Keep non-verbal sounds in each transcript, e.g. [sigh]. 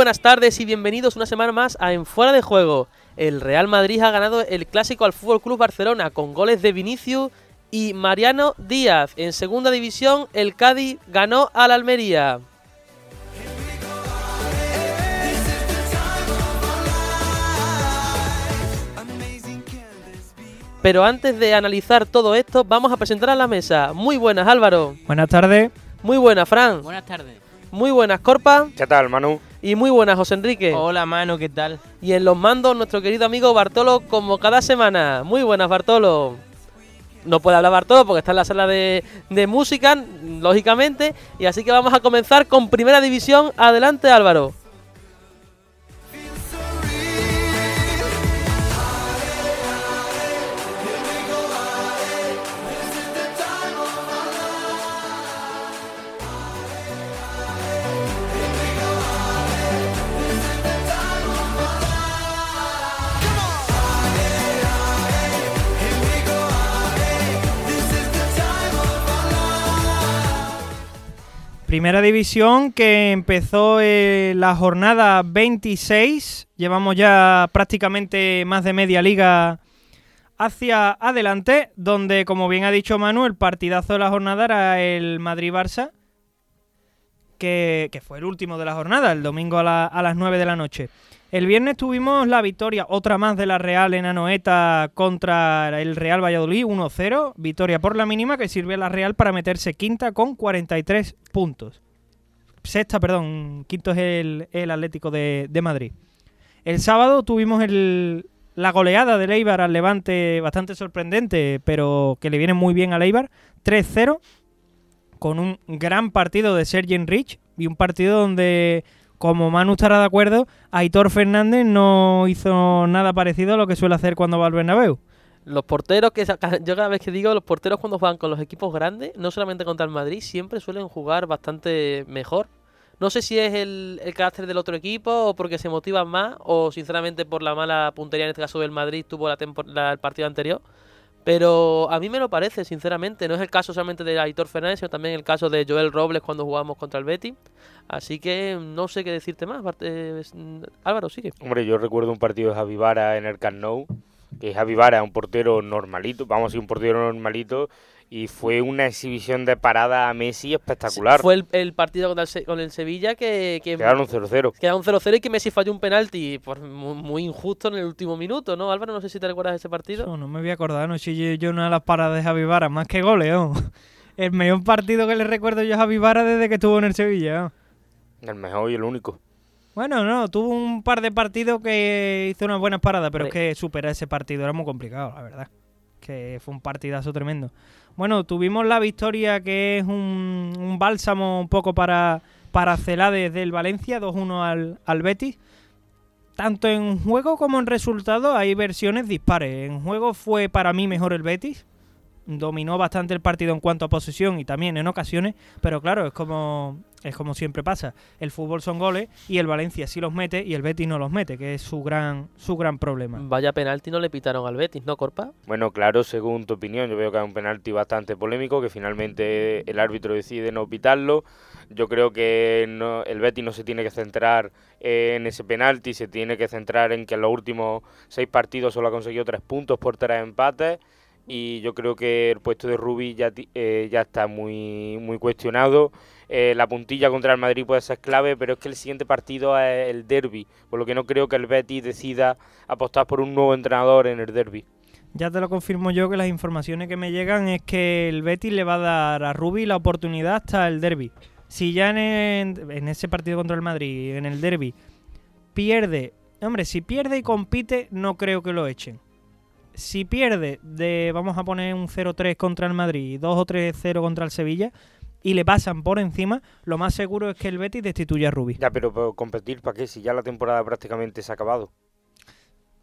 Buenas tardes y bienvenidos una semana más a En Fuera de Juego. El Real Madrid ha ganado el clásico al Fútbol Club Barcelona con goles de Vinicius y Mariano Díaz. En segunda división, el Cádiz ganó al Almería. Pero antes de analizar todo esto, vamos a presentar a la mesa. Muy buenas, Álvaro. Buenas tardes. Muy buenas, Fran. Buenas tardes. Muy buenas, Corpa. ¿Qué tal, Manu? Y muy buenas, José Enrique. Hola, Manu, ¿qué tal? Y en los mandos, nuestro querido amigo Bartolo, como cada semana. Muy buenas, Bartolo. No puede hablar Bartolo porque está en la sala de, de música, lógicamente. Y así que vamos a comenzar con Primera División. Adelante, Álvaro. Primera división que empezó eh, la jornada 26. Llevamos ya prácticamente más de media liga hacia adelante, donde, como bien ha dicho Manu, el partidazo de la jornada era el Madrid-Barça, que, fue el último de la jornada, el domingo a, a las 9 de la noche. El viernes tuvimos la victoria, otra más de la Real en Anoeta contra el Real Valladolid, 1-0. Victoria por la mínima que sirve a la Real para meterse quinta con 43 puntos. Sexta, perdón, quinto es el, el Atlético de, de Madrid. El sábado tuvimos el- la goleada del Eibar al Levante, bastante sorprendente, pero que le viene muy bien al Eibar. 3-0, con un gran partido de Sergi Rich y un partido donde como Manu estará de acuerdo, Aitor Fernández no hizo nada parecido a lo que suele hacer cuando va al Bernabéu. Los porteros que yo cada vez que digo los porteros cuando juegan con los equipos grandes, no solamente contra el Madrid, siempre suelen jugar bastante mejor. No sé si es el, carácter del otro equipo o porque se motivan más o sinceramente por la mala puntería en este caso del Madrid tuvo la la- el partido anterior. Pero a mí me lo parece, sinceramente. No es el caso solamente de Aitor Fernández, sino también el caso de Joel Robles cuando jugamos contra el Betis. Así que no sé qué decirte más. Eh, Álvaro, sigue. Hombre, yo recuerdo un partido de Javi Vara en el Camp Nou, que Javi Vara, un portero normalito, vamos a decir un portero normalito, y fue una exhibición de parada a Messi espectacular. Fue el, el partido el con el Sevilla que, que Quedaron 0-0. queda 0-0 y que Messi falló un penalti pues, muy, muy injusto en el último minuto, ¿no? Álvaro, no sé si te recuerdas de ese partido. No, no me voy a acordar, no sé yo, yo una de las paradas de Javi Vara, más que goles, ¿no? El mejor partido que le recuerdo yo a Javi Vara desde que estuvo en el Sevilla. ¿no? El mejor y el único. Bueno, no, tuvo un par de partidos que hizo unas buenas paradas, pero es que superar ese partido era muy complicado, la verdad. Que fue un partidazo tremendo. Bueno, tuvimos la victoria que es un, un bálsamo un poco para, para Celades del Valencia, 2-1 al, al Betis. Tanto en juego como en resultado hay versiones dispares. En juego fue para mí mejor el Betis. Dominó bastante el partido en cuanto a posesión y también en ocasiones, pero claro, es como es como siempre pasa. El fútbol son goles y el Valencia sí los mete y el Betis no los mete, que es su gran su gran problema. Vaya penalti no le pitaron al Betis, ¿no, Corpa? Bueno, claro, según tu opinión, yo veo que es un penalti bastante polémico, que finalmente el árbitro decide no pitarlo. Yo creo que no- el Betis no se tiene que centrar en ese penalti, se tiene que centrar en que en los últimos seis partidos solo ha conseguido tres puntos por tres empates. Y yo creo que el puesto de Rubi ya, eh, ya está muy, muy cuestionado. Eh, la puntilla contra el Madrid puede ser clave, pero es que el siguiente partido es el derby, por lo que no creo que el Betis decida apostar por un nuevo entrenador en el derby. Ya te lo confirmo yo que las informaciones que me llegan es que el Betis le va a dar a Rubi la oportunidad hasta el derby. Si ya en, en ese partido contra el Madrid, en el derby, pierde, hombre, si pierde y compite, no creo que lo echen. Si pierde de, vamos a poner un 0-3 contra el Madrid, 2 o 3-0 contra el Sevilla, y le pasan por encima, lo más seguro es que el Betis destituya a Rubi. Ya, pero, pero competir para qué si ya la temporada prácticamente se ha acabado.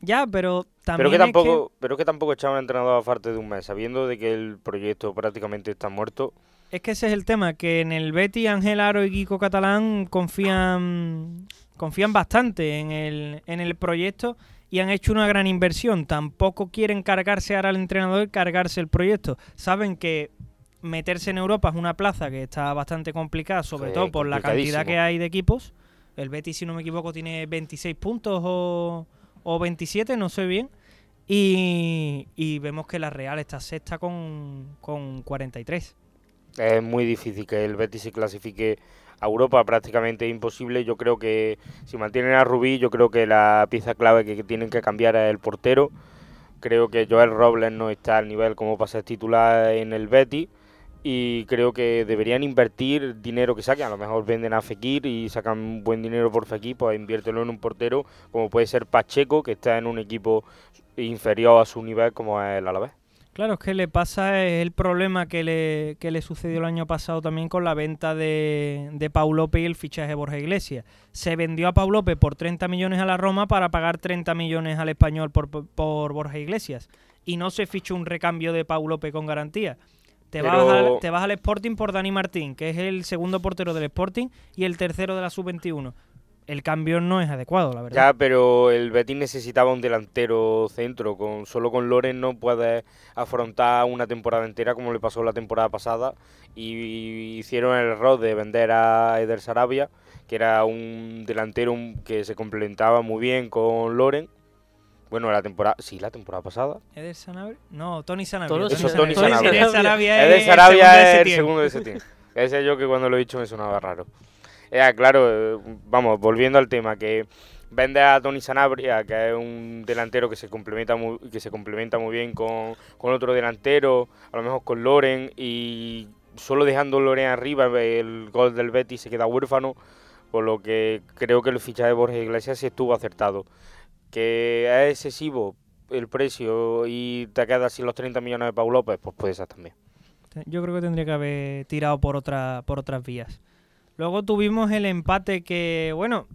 Ya, pero también Pero que es que- tampoco, pero que tampoco echaba un entrenador a falta de un mes, sabiendo de que el proyecto prácticamente está muerto. Es que ese es el tema, que en el Betty Ángel Aro y Kiko Catalán confían confían bastante en el, en el proyecto y han hecho una gran inversión. Tampoco quieren cargarse ahora al entrenador y cargarse el proyecto. Saben que meterse en Europa es una plaza que está bastante complicada, sobre Sí, todo por la cantidad que hay de equipos. El Betis, si no me equivoco, tiene 26 puntos o, o 27, no sé bien. Y, y vemos que la Real está sexta con, con 43. Es muy difícil que el Betis se clasifique a Europa, prácticamente imposible. Yo creo que si mantienen a Rubí, yo creo que la pieza clave que tienen que cambiar es el portero. Creo que Joel Robles no está al nivel como para ser titular en el Betis y creo que deberían invertir dinero que saquen. A lo mejor venden a Fekir y sacan buen dinero por Fekir, pues inviértelo en un portero como puede ser Pacheco, que está en un equipo inferior a su nivel como es el Alavés. Claro, es que le pasa el problema que le, que le sucedió el año pasado también con la venta de, de Pau López y el fichaje de Borja Iglesias. Se vendió a Pau López por 30 millones a la Roma para pagar 30 millones al español por, por Borja Iglesias. Y no se fichó un recambio de Pau López con garantía. Te, vas al, te vas al Sporting por Dani Martín, que es el segundo portero del Sporting y el tercero de la sub-21 el cambio no es adecuado, la verdad. Ya, pero el Betis necesitaba un delantero centro. Con Solo con Loren no puede afrontar una temporada entera como le pasó la temporada pasada. Y hicieron el error de vender a Eder Sarabia, que era un delantero que se complementaba muy bien con Loren. Bueno, la temporada, sí, la temporada pasada. ¿Eder Sanabria? No, Tony Sanabria. Eso, Tony Sanabria. Eder Sarabia Eder Sarabia es el segundo de septiembre. Ese yo que cuando lo he dicho me sonaba raro. Eh, claro, vamos, volviendo al tema, que vende a Tony Sanabria, que es un delantero que se complementa muy, que se complementa muy bien con, otro delantero, a lo mejor con Loren, y solo dejando Loren arriba, el gol del Betis se queda huérfano, por lo que creo que el fichaje de Borges Iglesias sí estuvo acertado. Que es excesivo el precio y te quedas sin los 30 millones de Pau López, pues puede ser también. Yo creo que tendría que haber tirado por, otra, por otras vías. Luego tuvimos el empate que, bueno,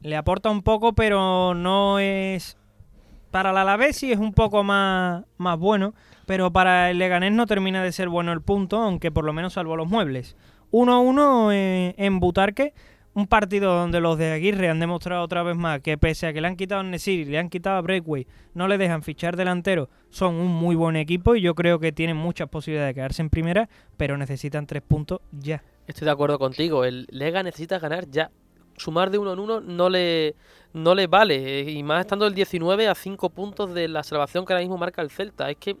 le aporta un poco, pero no es... Para la Alavés sí es un poco más, más bueno, pero para el Leganés no termina de ser bueno el punto, aunque por lo menos salvó los muebles. 1-1 en, en Butarque, un partido donde los de Aguirre han demostrado otra vez más que pese a que le han quitado a le han quitado a Breakway, no le dejan fichar delantero, son un muy buen equipo y yo creo que tienen muchas posibilidades de quedarse en primera, pero necesitan tres puntos ya. Estoy de acuerdo contigo. El Lega necesita ganar ya. Sumar de uno en uno no le, no le vale. Eh, y más estando el 19 a 5 puntos de la salvación que ahora mismo marca el Celta. Es que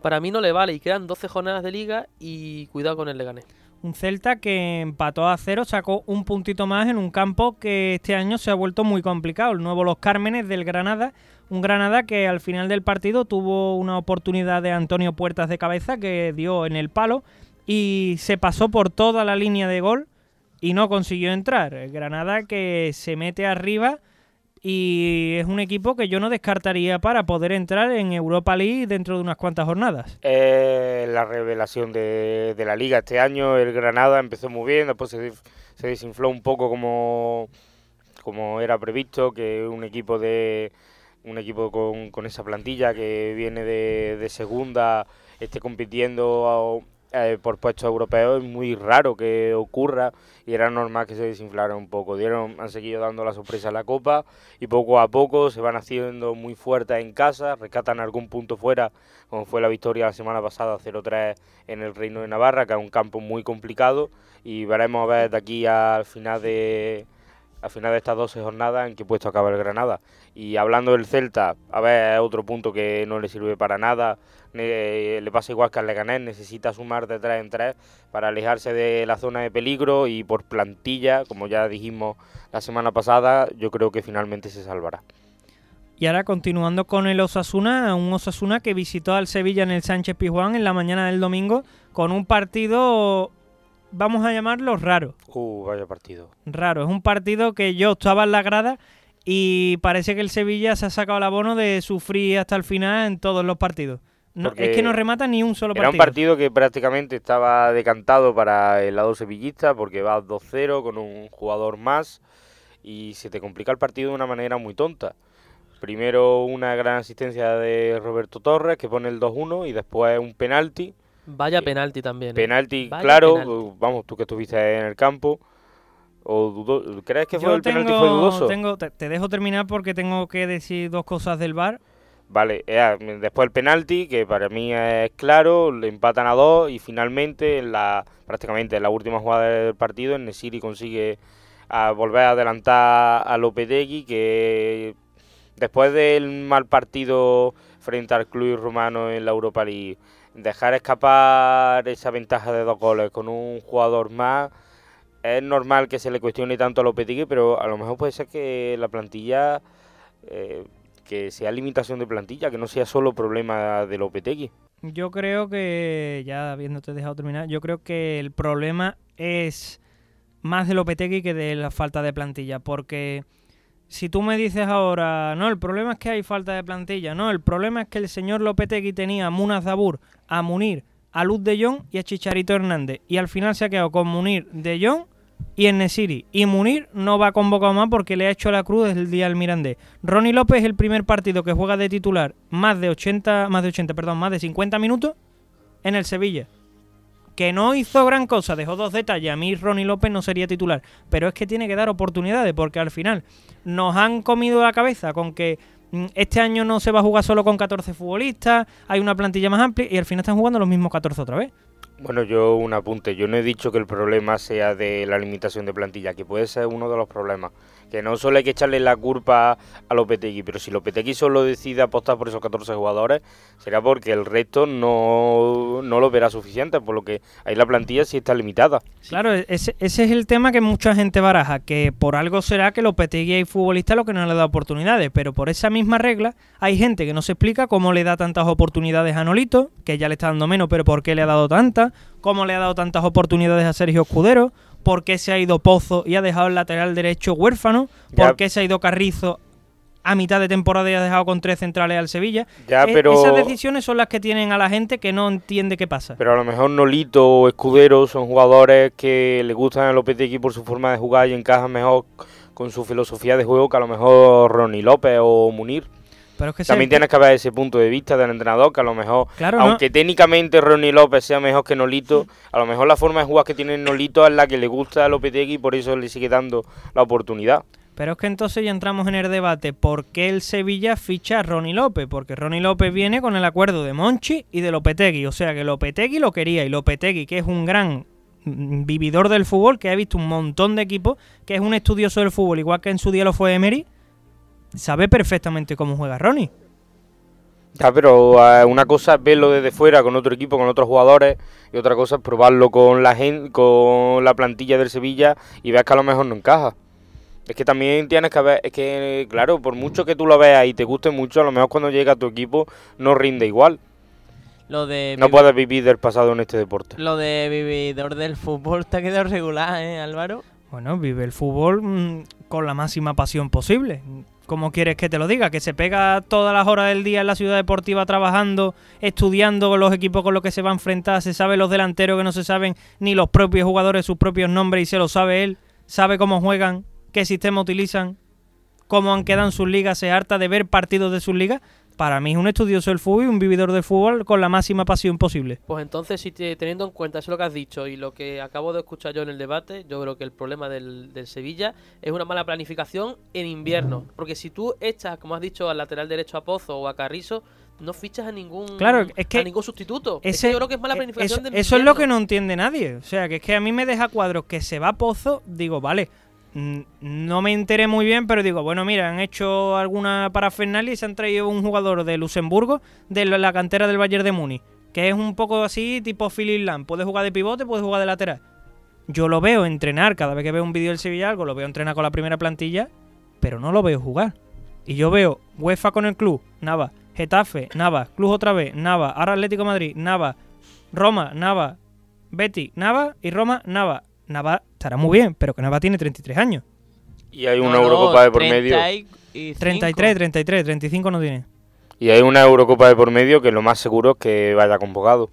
para mí no le vale. Y quedan 12 jornadas de liga y cuidado con el Leganés. Un Celta que empató a cero, sacó un puntito más en un campo que este año se ha vuelto muy complicado. El nuevo Los Cármenes del Granada. Un Granada que al final del partido tuvo una oportunidad de Antonio Puertas de cabeza que dio en el palo y se pasó por toda la línea de gol y no consiguió entrar. Granada que se mete arriba y es un equipo que yo no descartaría para poder entrar en Europa League dentro de unas cuantas jornadas. la revelación de, la liga este año, el Granada empezó muy bien, después se, desinfló un poco como, como era previsto, que un equipo de un equipo con, con esa plantilla que viene de, de segunda esté compitiendo eh, por puestos europeos es muy raro que ocurra y era normal que se desinflara un poco. Dieron, han seguido dando la sorpresa a la Copa y poco a poco se van haciendo muy fuertes en casa, rescatan algún punto fuera, como fue la victoria la semana pasada 0-3 en el Reino de Navarra, que es un campo muy complicado y veremos a ver de aquí al final de al final de estas 12 jornadas en qué puesto acaba el Granada. Y hablando del Celta, a ver, otro punto que no le sirve para nada. le pasa igual que al Leganés, necesita sumar de 3 en 3 para alejarse de la zona de peligro y por plantilla, como ya dijimos la semana pasada, yo creo que finalmente se salvará. Y ahora continuando con el Osasuna, un Osasuna que visitó al Sevilla en el Sánchez Pizjuán en la mañana del domingo con un partido vamos a llamarlo raro. Uh, vaya partido. Raro, es un partido que yo estaba en la grada y parece que el Sevilla se ha sacado el abono de sufrir hasta el final en todos los partidos. es que no remata ni un solo partido. Era un partido que prácticamente estaba decantado para el lado sevillista porque va 2-0 con un jugador más y se te complica el partido de una manera muy tonta. Primero una gran asistencia de Roberto Torres que pone el 2-1 y después un penalti Vaya penalti también. ¿eh? Penalti, claro, vamos, tú que estuviste en el campo. O ¿Crees que fue el penalti fue dudoso? Tengo, te, dejo terminar porque tengo que decir dos cosas del bar. Vale, después el penalti, que para mí es claro, le empatan a dos y finalmente, en la prácticamente en la última jugada del partido, el Nesiri consigue a volver a adelantar a Lopetegui, que después del mal partido frente al club romano en la Europa League, dejar escapar esa ventaja de dos goles con un jugador más, es normal que se le cuestione tanto a Lopetegui, pero a lo mejor puede ser que la plantilla, eh, que sea limitación de plantilla, que no sea solo problema de Lopetegui. Yo creo que, ya habiéndote dejado terminar, yo creo que el problema es más de Lopetegui que de la falta de plantilla, porque si tú me dices ahora, no, el problema es que hay falta de plantilla, no, el problema es que el señor Lopetegui tenía a Muna Zabur, a Munir, a Luz de Jong y a Chicharito Hernández, y al final se ha quedado con Munir de Jong y en Nesiri. Y Munir no va a convocar más porque le ha hecho la cruz desde el día al Mirandés. Ronnie López es el primer partido que juega de titular más de 80, más de 80, perdón, más de 50 minutos en el Sevilla que no hizo gran cosa, dejó dos detalles. A mí Ronnie López no sería titular, pero es que tiene que dar oportunidades porque al final nos han comido la cabeza con que mm, este año no se va a jugar solo con 14 futbolistas, hay una plantilla más amplia y al final están jugando los mismos 14 otra vez. Bueno, yo un apunte. Yo no he dicho que el problema sea de la limitación de plantilla, que puede ser uno de los problemas que no solo hay que echarle la culpa a Lopetegui, pero si Lopetegui solo decide apostar por esos 14 jugadores, será porque el resto no, no lo verá suficiente, por lo que ahí la plantilla sí está limitada. Claro, ese, ese es el tema que mucha gente baraja, que por algo será que Lopetegui hay futbolistas lo que no le da oportunidades, pero por esa misma regla hay gente que no se explica cómo le da tantas oportunidades a Nolito, que ya le está dando menos, pero por qué le ha dado tantas, cómo le ha dado tantas oportunidades a Sergio Escudero, por qué se ha ido Pozo y ha dejado el lateral derecho huérfano, por qué se ha ido Carrizo a mitad de temporada y ha dejado con tres centrales al Sevilla. Ya, e-, pero... Esas decisiones son las que tienen a la gente que no entiende qué pasa. Pero a lo mejor Nolito o Escudero son jugadores que le gustan a Lopetegui por su forma de jugar y encajan mejor con su filosofía de juego que a lo mejor Ronnie López o Munir. También tienes que ver ese punto de vista del entrenador, que a lo mejor, aunque técnicamente Ronnie López sea mejor que Nolito, a lo mejor la forma de jugar que tiene Nolito es la que le gusta a Lopetegui y por eso le sigue dando la oportunidad. Pero es que entonces ya entramos en el debate, ¿por qué el Sevilla ficha a Ronnie López? Porque Ronnie López viene con el acuerdo de Monchi y de Lopetegui, o sea que Lopetegui lo quería y Lopetegui, que es un gran vividor del fútbol, que ha visto un montón de equipos, que es un estudioso del fútbol, igual que en su día lo fue Emery, sabe perfectamente cómo juega Ronnie. Ya, pero eh, una cosa es verlo desde fuera con otro equipo, con otros jugadores, y otra cosa es probarlo con la gente, con la plantilla del Sevilla y ver que a lo mejor no encaja. Es que también tienes que ver, es que claro, por mucho que tú lo veas y te guste mucho, a lo mejor cuando llega a tu equipo no rinde igual. Lo de no puedes vivir del pasado en este deporte. Lo de vividor del fútbol te ha quedado regular, ¿eh, Álvaro? Bueno, vive el fútbol mm, con la máxima pasión posible. ¿Cómo quieres que te lo diga? Que se pega todas las horas del día en la ciudad deportiva trabajando, estudiando los equipos con los que se va a enfrentar, se sabe los delanteros que no se saben ni los propios jugadores sus propios nombres y se lo sabe él, sabe cómo juegan, qué sistema utilizan, cómo han quedado en sus ligas, se harta de ver partidos de sus ligas para mí es un estudioso del fútbol y un vividor del fútbol con la máxima pasión posible. Pues entonces, si teniendo en cuenta eso lo que has dicho y lo que acabo de escuchar yo en el debate, yo creo que el problema del, Sevilla es una mala planificación en invierno. Porque si tú echas, como has dicho, al lateral derecho a Pozo o a Carrizo, no fichas a ningún, claro, es que ningún sustituto. yo creo que es mala e, planificación eso, eso es lo que no entiende nadie. O sea, que es que a mí me deja cuadros que se va a Pozo, digo, vale, no me enteré muy bien, pero digo, bueno, mira, han hecho alguna parafernalia y se han traído un jugador de Luxemburgo de la cantera del Bayern de Muni, que es un poco así, tipo Philip Lam. Puede jugar de pivote, puede jugar de lateral. Yo lo veo entrenar, cada vez que veo un vídeo del Sevilla algo, lo veo entrenar con la primera plantilla, pero no lo veo jugar. Y yo veo UEFA con el club, Nava, Getafe, Nava, Club otra vez, Nava, ahora Atlético Madrid, Nava, Roma, Nava, Betty, Nava y Roma, Nava. Nava estará muy bien, pero que Nava tiene 33 años. Y hay una Eurocopa de por medio. 33, 33, 35 no tiene. Y hay una Eurocopa de por medio que lo más seguro es que vaya convocado.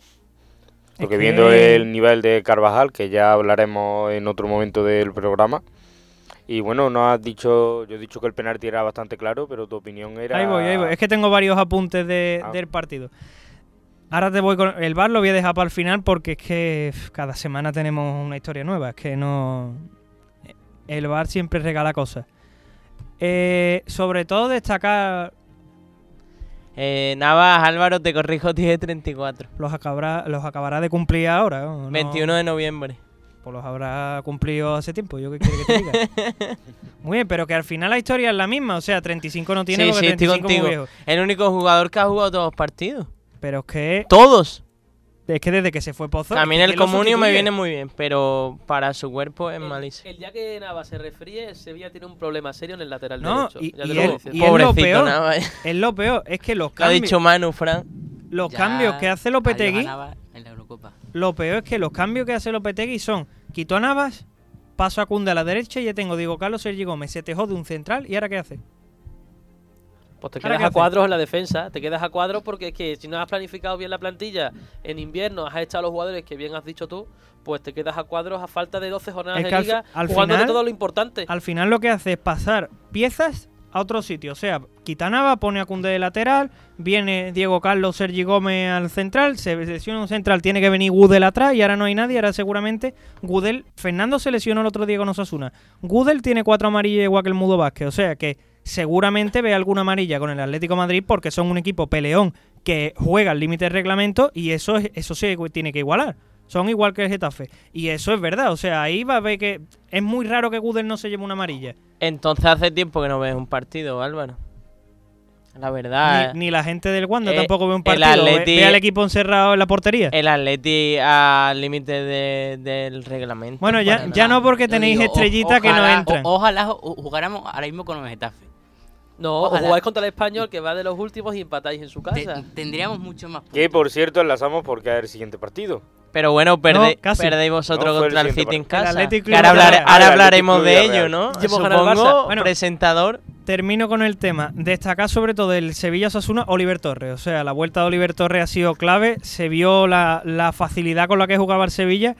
Porque viendo el nivel de Carvajal, que ya hablaremos en otro momento del programa. Y bueno, no has dicho, yo he dicho que el penalti era bastante claro, pero tu opinión era... Ahí voy, ahí voy. Es que tengo varios apuntes ah. del partido. Ahora te voy con el bar, lo voy a dejar para el final porque es que cada semana tenemos una historia nueva. Es que no. El bar siempre regala cosas. Eh, sobre todo destacar. Eh, Navas, Álvaro, te corrijo, tiene 34. Los acabará, los acabará de cumplir ahora. ¿no? 21 de noviembre. Pues los habrá cumplido hace tiempo, yo qué quiere que te diga. [laughs] muy bien, pero que al final la historia es la misma, o sea, 35 no tiene Sí, porque sí, estoy 35 es muy contigo. viejo. El único jugador que ha jugado todos los partidos. Pero es que, Todos. es que desde que se fue Pozo... a mí en el ¿quién lo comunio me viene muy bien, pero para su cuerpo es malísimo. El día que Nava se refríe, Sevilla tiene un problema serio en el lateral No, derecho. y- ya y te lo él- voy diciendo. y es lo peor. eh. Es lo peor, es que los Lo ha cambios, dicho Manu, Fran. los Ya cambios que hace Lopetegui... en la Eurocopa. Lo peor es que los cambios que hace Lopetegui son quito a Navas, paso a Cunde a la derecha y ya tengo Diego Carlos, Sergi Gómez, se te jode un central y ahora qué hace. Pues te ¿Ahora quedas a cuadros en la defensa, te quedas a cuadros porque es que si no has planificado bien la plantilla en invierno, has echado a los jugadores que bien has dicho tú, pues te quedas a cuadros a falta de 12 jornadas Es que de al liga, fi- al jugando de todo lo importante. Al final lo que hace es pasar piezas a otro sitio, o sea, quita a Navas, pone a Cunde de lateral, viene Diego Carlos, Sergi Gómez al central, se lesiona un central, tiene que venir Gudel atrás y ahora no hay nadie, ahora seguramente Gudel, Fernando se lesionó el otro día con Osasuna, Gudel tiene cuatro amarillas igual que el Mudo Vázquez, o sea que seguramente ve alguna amarilla con el Atlético de Madrid porque son un equipo peleón que juega al límite de reglamento y eso, es, eso se tiene que igualar. Son igual que el Getafe. Y eso es verdad. O sea, ahí va a ver que es muy raro que Gudel no se lleve una amarilla. Entonces hace tiempo que no ves un partido, Álvaro. La verdad. Ni, ni la gente del Wanda eh, tampoco ve un el partido. Ve- Atleti- ve al equipo encerrado en la portería. El Atleti al límite de- del reglamento. Bueno, ya, ya no porque tenéis digo, o- estrellitas que no entran. o- ojalá ju- jugáramos ahora mismo con el Getafe. No, Ojalá. o jugáis contra el español que va de los últimos y empatáis en su Te- casa. tendríamos mucho más Que puntos. por cierto enlazamos porque es el siguiente partido. Pero bueno, perde- No, casi. perdéis vosotros No, el contra el City en casa. Que ahora, hablar- Ah, hablaremos de ello, Villarreal. ¿no? Supongo. Bueno. presentador. Termino con el tema. Destacar sobre todo el Sevilla Sasuna, Oliver Torres. O sea, la vuelta de Oliver Torres ha sido clave. Se vio la, la facilidad con la que jugaba el Sevilla.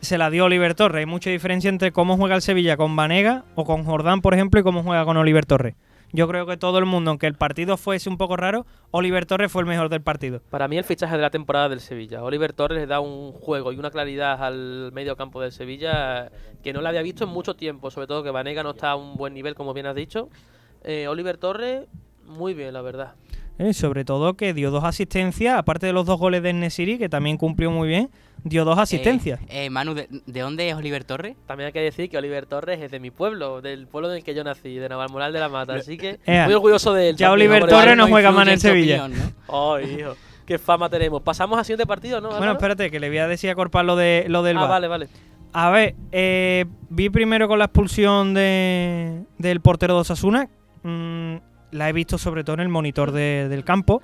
Se la dio Oliver Torres. Hay mucha diferencia entre cómo juega el Sevilla con Vanega o con Jordán, por ejemplo, y cómo juega con Oliver Torres. Yo creo que todo el mundo, aunque el partido fuese un poco raro, Oliver Torres fue el mejor del partido. Para mí el fichaje de la temporada del Sevilla. Oliver Torres le da un juego y una claridad al medio campo del Sevilla que no la había visto en mucho tiempo. Sobre todo que Vanega no está a un buen nivel, como bien has dicho. Eh, Oliver Torres, muy bien, la verdad. Eh, sobre todo que dio dos asistencias, aparte de los dos goles de Nesiri, que también cumplió muy bien, dio dos asistencias. Eh, eh, Manu, ¿de, de dónde es Oliver Torres? También hay que decir que Oliver Torres es de mi pueblo, del pueblo en el que yo nací, de Navalmoral de la Mata. Así que [laughs] Ea, muy orgulloso de él. ya también, Oliver. Torres no juega más en el Sevilla. opinión, ¿no? Ay, hijo. Qué fama tenemos. Pasamos al siguiente partido, ¿no? Bueno, espérate, que le voy a decir a Corpal lo, de, lo del Ah, vale, vale. A ver, eh, vi primero con la expulsión de, del portero de Osasuna. Mm, la he visto sobre todo en el monitor de- del campo.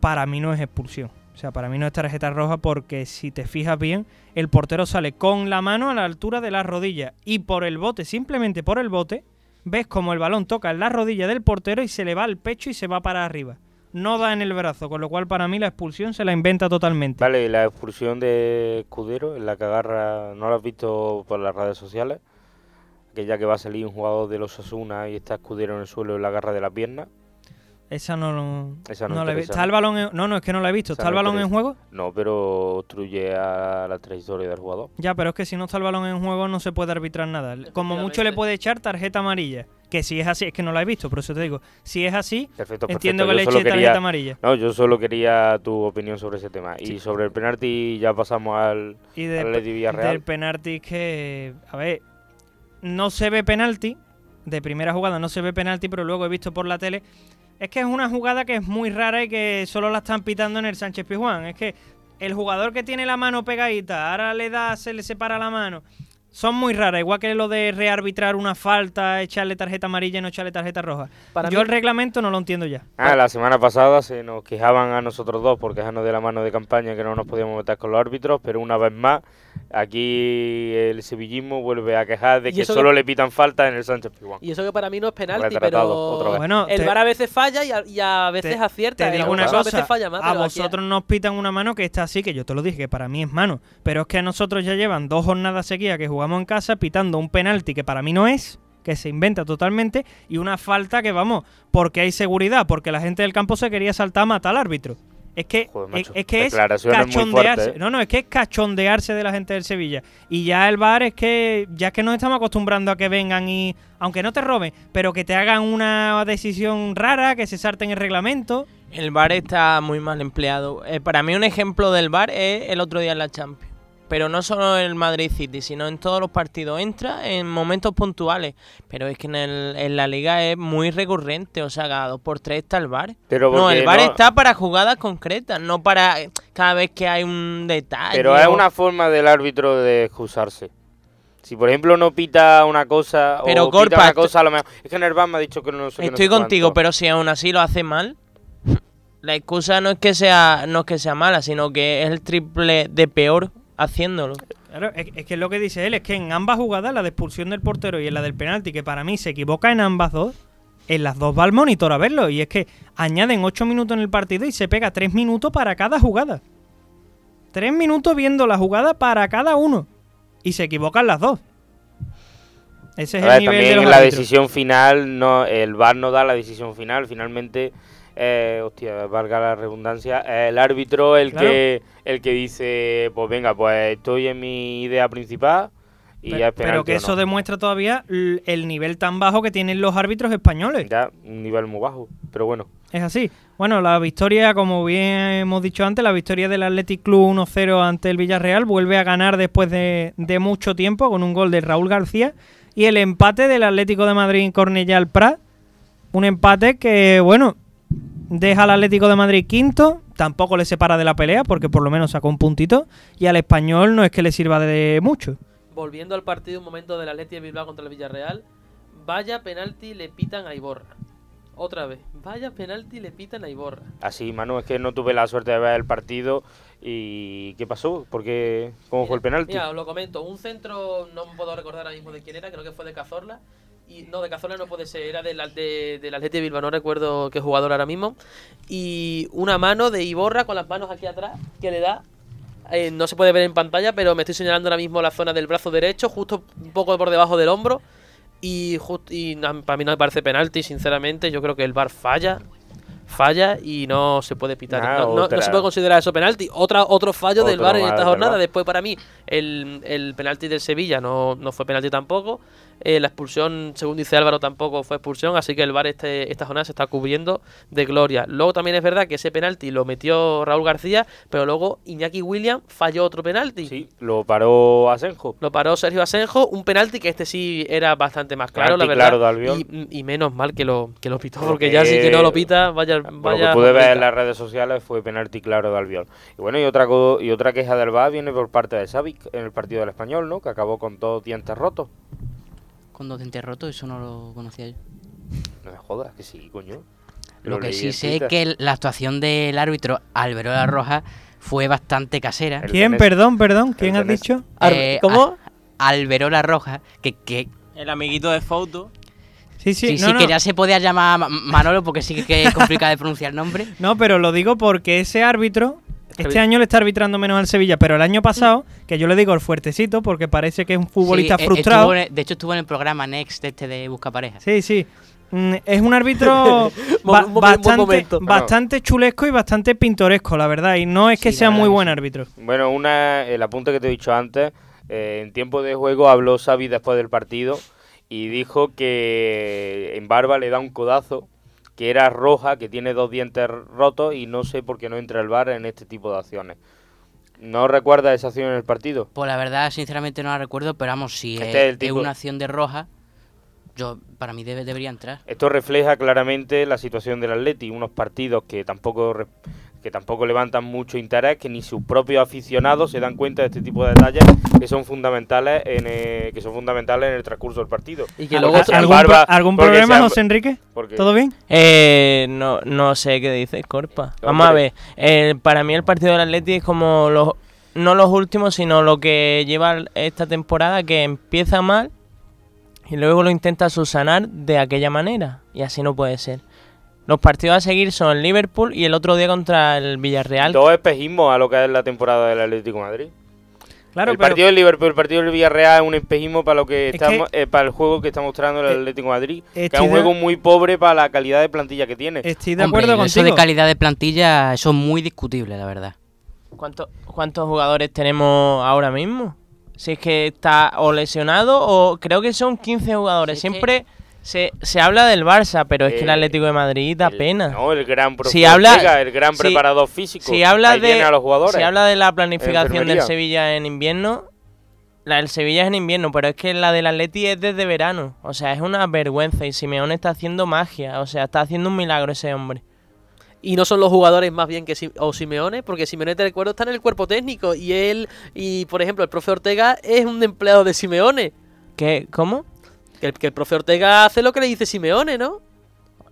Para mí no es expulsión. O sea, para mí no es tarjeta roja porque si te fijas bien, el portero sale con la mano a la altura de la rodilla. Y por el bote, simplemente por el bote, ves como el balón toca en la rodilla del portero y se le va al pecho y se va para arriba. No da en el brazo, con lo cual para mí la expulsión se la inventa totalmente. Vale, la expulsión de Escudero, en la que agarra, ¿no lo has visto por las redes sociales? Aquella que va a salir un jugador de los Asuna y está Escudero en el suelo en la garra de la pierna. Esa no, lo- Esa no no la he interesa, visto. ¿Está el balón en- No, no, es que no la he visto. Esa ¿Está el balón en juego? No, pero obstruye a la trayectoria del jugador. Ya, pero es que si no está el balón en juego no se puede arbitrar nada. Como mucho le puede echar tarjeta amarilla. Que si es así, es que no la he visto, por eso te digo. Si es así, Perfecto, entiendo que le eche tarjeta quería, amarilla. no, yo solo quería tu opinión sobre ese tema. Sí. Y sobre el penalti ya pasamos al, Y de, al Atleti Villarreal. del penalti que, a ver, no se ve penalti. De primera jugada no se ve penalti, pero luego he visto por la tele. Es que es una jugada que es muy rara y que solo la están pitando en el Sánchez Pizjuán. Es que el jugador que tiene la mano pegadita, ahora le da, se le separa la mano. Son muy raras, igual que lo de rearbitrar una falta, echarle tarjeta amarilla y no echarle tarjeta roja. Para Yo mí- el reglamento no lo entiendo ya. Ah, la semana pasada se nos quejaban a nosotros dos por quejarnos de la mano de campaña que no nos podíamos meter con los árbitros, pero una vez más, aquí el sevillismo vuelve a quejar de que solo que- le pitan falta en el Sánchez Pizjuán. Y eso que para mí no es penalti, Retratado, pero otra vez. Bueno, el te- VAR a veces falla y a, y a veces te- acierta. Te y digo una cosa, a veces falla más. a pero aquí- vosotros nos pitan una mano que está así, que yo te lo dije, que para mí es mano. Pero es que a nosotros ya llevan dos jornadas seguidas que jugamos en casa pitando un penalti que para mí no es, que se inventa totalmente, y una falta que vamos, porque hay seguridad, porque la gente del campo se quería saltar a matar al árbitro. Es que, Joder, es, que es cachondearse. ¿eh? No, no, es que es cachondearse de la gente del Sevilla. Y ya el VAR es que, ya es que nos estamos acostumbrando a que vengan y, aunque no te roben, pero que te hagan una decisión rara, que se salten el reglamento. El VAR está muy mal empleado. Eh, para mí un ejemplo del VAR es el otro día en la Champions. Pero no solo en el Madrid City, sino en todos los partidos. Entra en momentos puntuales, pero es que en, el- en la liga es muy recurrente, o sea, cada dos por tres está el bar. Pero No, el bar no- está para jugadas concretas, no para cada vez que hay un detalle. Pero es o- una forma del árbitro de excusarse. Si por ejemplo no pita una cosa Pero, o Corpa, pita una cosa, a lo mejor es que bar me ha dicho que no sé no Estoy sé contigo, cuánto. pero si aún así lo hace mal, la excusa no es que sea no es que sea mala, sino que es el triple de peor haciéndolo. Claro, es, es que es lo que dice él, es que en ambas jugadas, la de expulsión del portero y en la del penalti, que para mí se equivoca en ambas dos, en las dos va al monitor a verlo. Y es que añaden 8 minutos en el partido y se pega 3 minutos para cada jugada. 3 minutos viendo la jugada para cada uno. Y se equivocan las dos. Ese es A ver, el nivel también de los la árbitros. decisión final, no el VAR no da la decisión final. Finalmente, eh, hostia, valga la redundancia, el árbitro el Claro. que el que dice, pues venga, pues estoy en mi idea principal y Pero, ya es pero que eso no. demuestra todavía el nivel tan bajo que tienen los árbitros españoles. Ya, un nivel muy bajo, pero bueno. Es así. Bueno, la victoria, como bien hemos dicho antes, la victoria del Athletic Club 1-0 ante el Villarreal vuelve a ganar después de, de mucho tiempo con un gol de Raúl García y el empate del Atlético de Madrid en Cornellá al Prat. Un empate que, bueno, deja al Atlético de Madrid quinto, tampoco le separa de la pelea porque por lo menos sacó un puntito y al español no es que le sirva de mucho. Volviendo al partido, un momento del Atleti de Bilbao contra el Villarreal. Vaya penalti le pitan a Iborra. Otra vez. Vaya penalti le pitan a Iborra. Así, Manu, es que no tuve la suerte de ver el partido y ¿qué pasó? ¿Por qué? ¿Cómo fue el penalti? Mira, os lo comento. Un centro, no me puedo recordar ahora mismo de quién era, creo que fue de Cazorla. Y no, de Cazorla no puede ser, era del, de, del Atleti de Bilbao, no recuerdo qué jugador ahora mismo. Y una mano de Iborra con las manos aquí atrás que le da. eh, no se puede ver en pantalla, pero me estoy señalando ahora mismo la zona del brazo derecho, justo un poco por debajo del hombro. Y, just- y na- para mí no me parece penalti, sinceramente. Yo creo que el VAR falla. Falla y no se puede pitar. No, no- no otra. se puede considerar eso penalti. Otra, otro fallo del VAR en esta jornada. Después, para mí, el, el penalti del Sevilla no, no fue penalti tampoco. Eh, la expulsión, según dice Álvaro, tampoco fue expulsión. Así que el VAR este, esta jornada se está cubriendo de gloria. Luego también es verdad que ese penalti lo metió Raúl García, pero luego Iñaki William falló otro penalti. Sí, lo paró Asenjo. Lo paró Sergio Asenjo, un penalti que este sí era bastante más claro, la Penalti verdad. claro de y, y menos mal que lo, que lo pitó, Por lo porque ya sí que no lo pita, vaya. Lo vaya que pude ver en las redes sociales fue penalti claro de Albiol. Y bueno, y otra y otra queja del VAR viene por parte de Savic en el partido del Español, ¿no? Que acabó con dos dientes rotos. Con dos dientes rotos, eso no lo conocía yo. No me jodas, que sí, coño. Lo que sí sé es que el- la actuación del árbitro Alberola Roja fue bastante casera. ¿Quién? Perdón, perdón. ¿Quién has dicho? Eh, ¿Cómo? Alberola Roja, que, que El amiguito de Fouto. Sí, sí, sí, sí, no, no. que ya se podía llamar Ma- Manolo porque sí que es complicado de pronunciar el nombre. [laughs] No, pero lo digo porque ese árbitro este año le está arbitrando menos al Sevilla, pero el año pasado, que yo le digo el fuertecito porque parece que es un futbolista Sí, eh, frustrado. en- de hecho estuvo en el programa Next este de Busca Pareja. Sí, sí. Mm, Es un árbitro [laughs] ba- bastante, chulesco y bastante pintoresco, la verdad. Y no es que Sí, sea muy buen árbitro. Bueno, una, el apunte que te he dicho antes, eh, en tiempo de juego habló Xavi después del partido y dijo que en Barba le da un codazo, que era roja, que tiene dos dientes rotos y no sé por qué no entra el VAR en este tipo de acciones. ¿No recuerda esa acción en el partido? Pues la verdad, sinceramente no la recuerdo, pero vamos, si Este es, una acción de Roja, yo para mí debe, debería entrar. Esto refleja claramente la situación del Atleti, unos partidos que tampoco que tampoco levantan mucho interés, que ni sus propios aficionados se dan cuenta de este tipo de detalles que son fundamentales en eh, que son fundamentales en el transcurso del partido. Y que ¿Algún, luego algún barba- pro- algún porque problema, José Enrique? ¿Todo bien? Eh, no, no sé qué dices, Corpa. Vamos a ver. Eh, para mí el partido del Atleti es como los no los últimos, sino lo que lleva esta temporada que empieza mal y luego lo intenta subsanar de aquella manera. Y así no puede ser. Los partidos a seguir son el Liverpool y el otro día contra el Villarreal. Dos espejismos a lo que es la temporada del Atlético de Madrid. Claro, el pero partido del Liverpool, el partido del Villarreal es un espejismo para lo que Es estamos, eh, para el juego que está mostrando el Eh, Atlético de Madrid, que es un de- juego muy pobre para la calidad de plantilla que tiene. estoy de Hombre, acuerdo eso contigo. de calidad de plantilla, eso es muy discutible, la verdad. ¿Cuántos, ¿Cuántos jugadores tenemos ahora mismo? Si es que está o lesionado o creo que son 15 jugadores. Si es que- Siempre Se, se habla del Barça, pero es que el Eh, Atlético de Madrid da El- pena. No, el gran Si habla- el gran si- preparador físico. Si habla, de, a los jugadores. si habla de la planificación del. Sevilla en invierno, la del Sevilla es en invierno, pero es que la del Atleti es desde verano. O sea, es una vergüenza y Simeone está haciendo magia. O sea, está haciendo un milagro ese hombre. Y no son los jugadores más bien que Sim- o Simeone, porque Simeone te recuerdo está en el cuerpo técnico y él y por ejemplo el profe Ortega es un empleado de Simeone. ¿Qué? ¿Cómo? Que el, que profe Ortega hace lo que le dice Simeone, ¿no?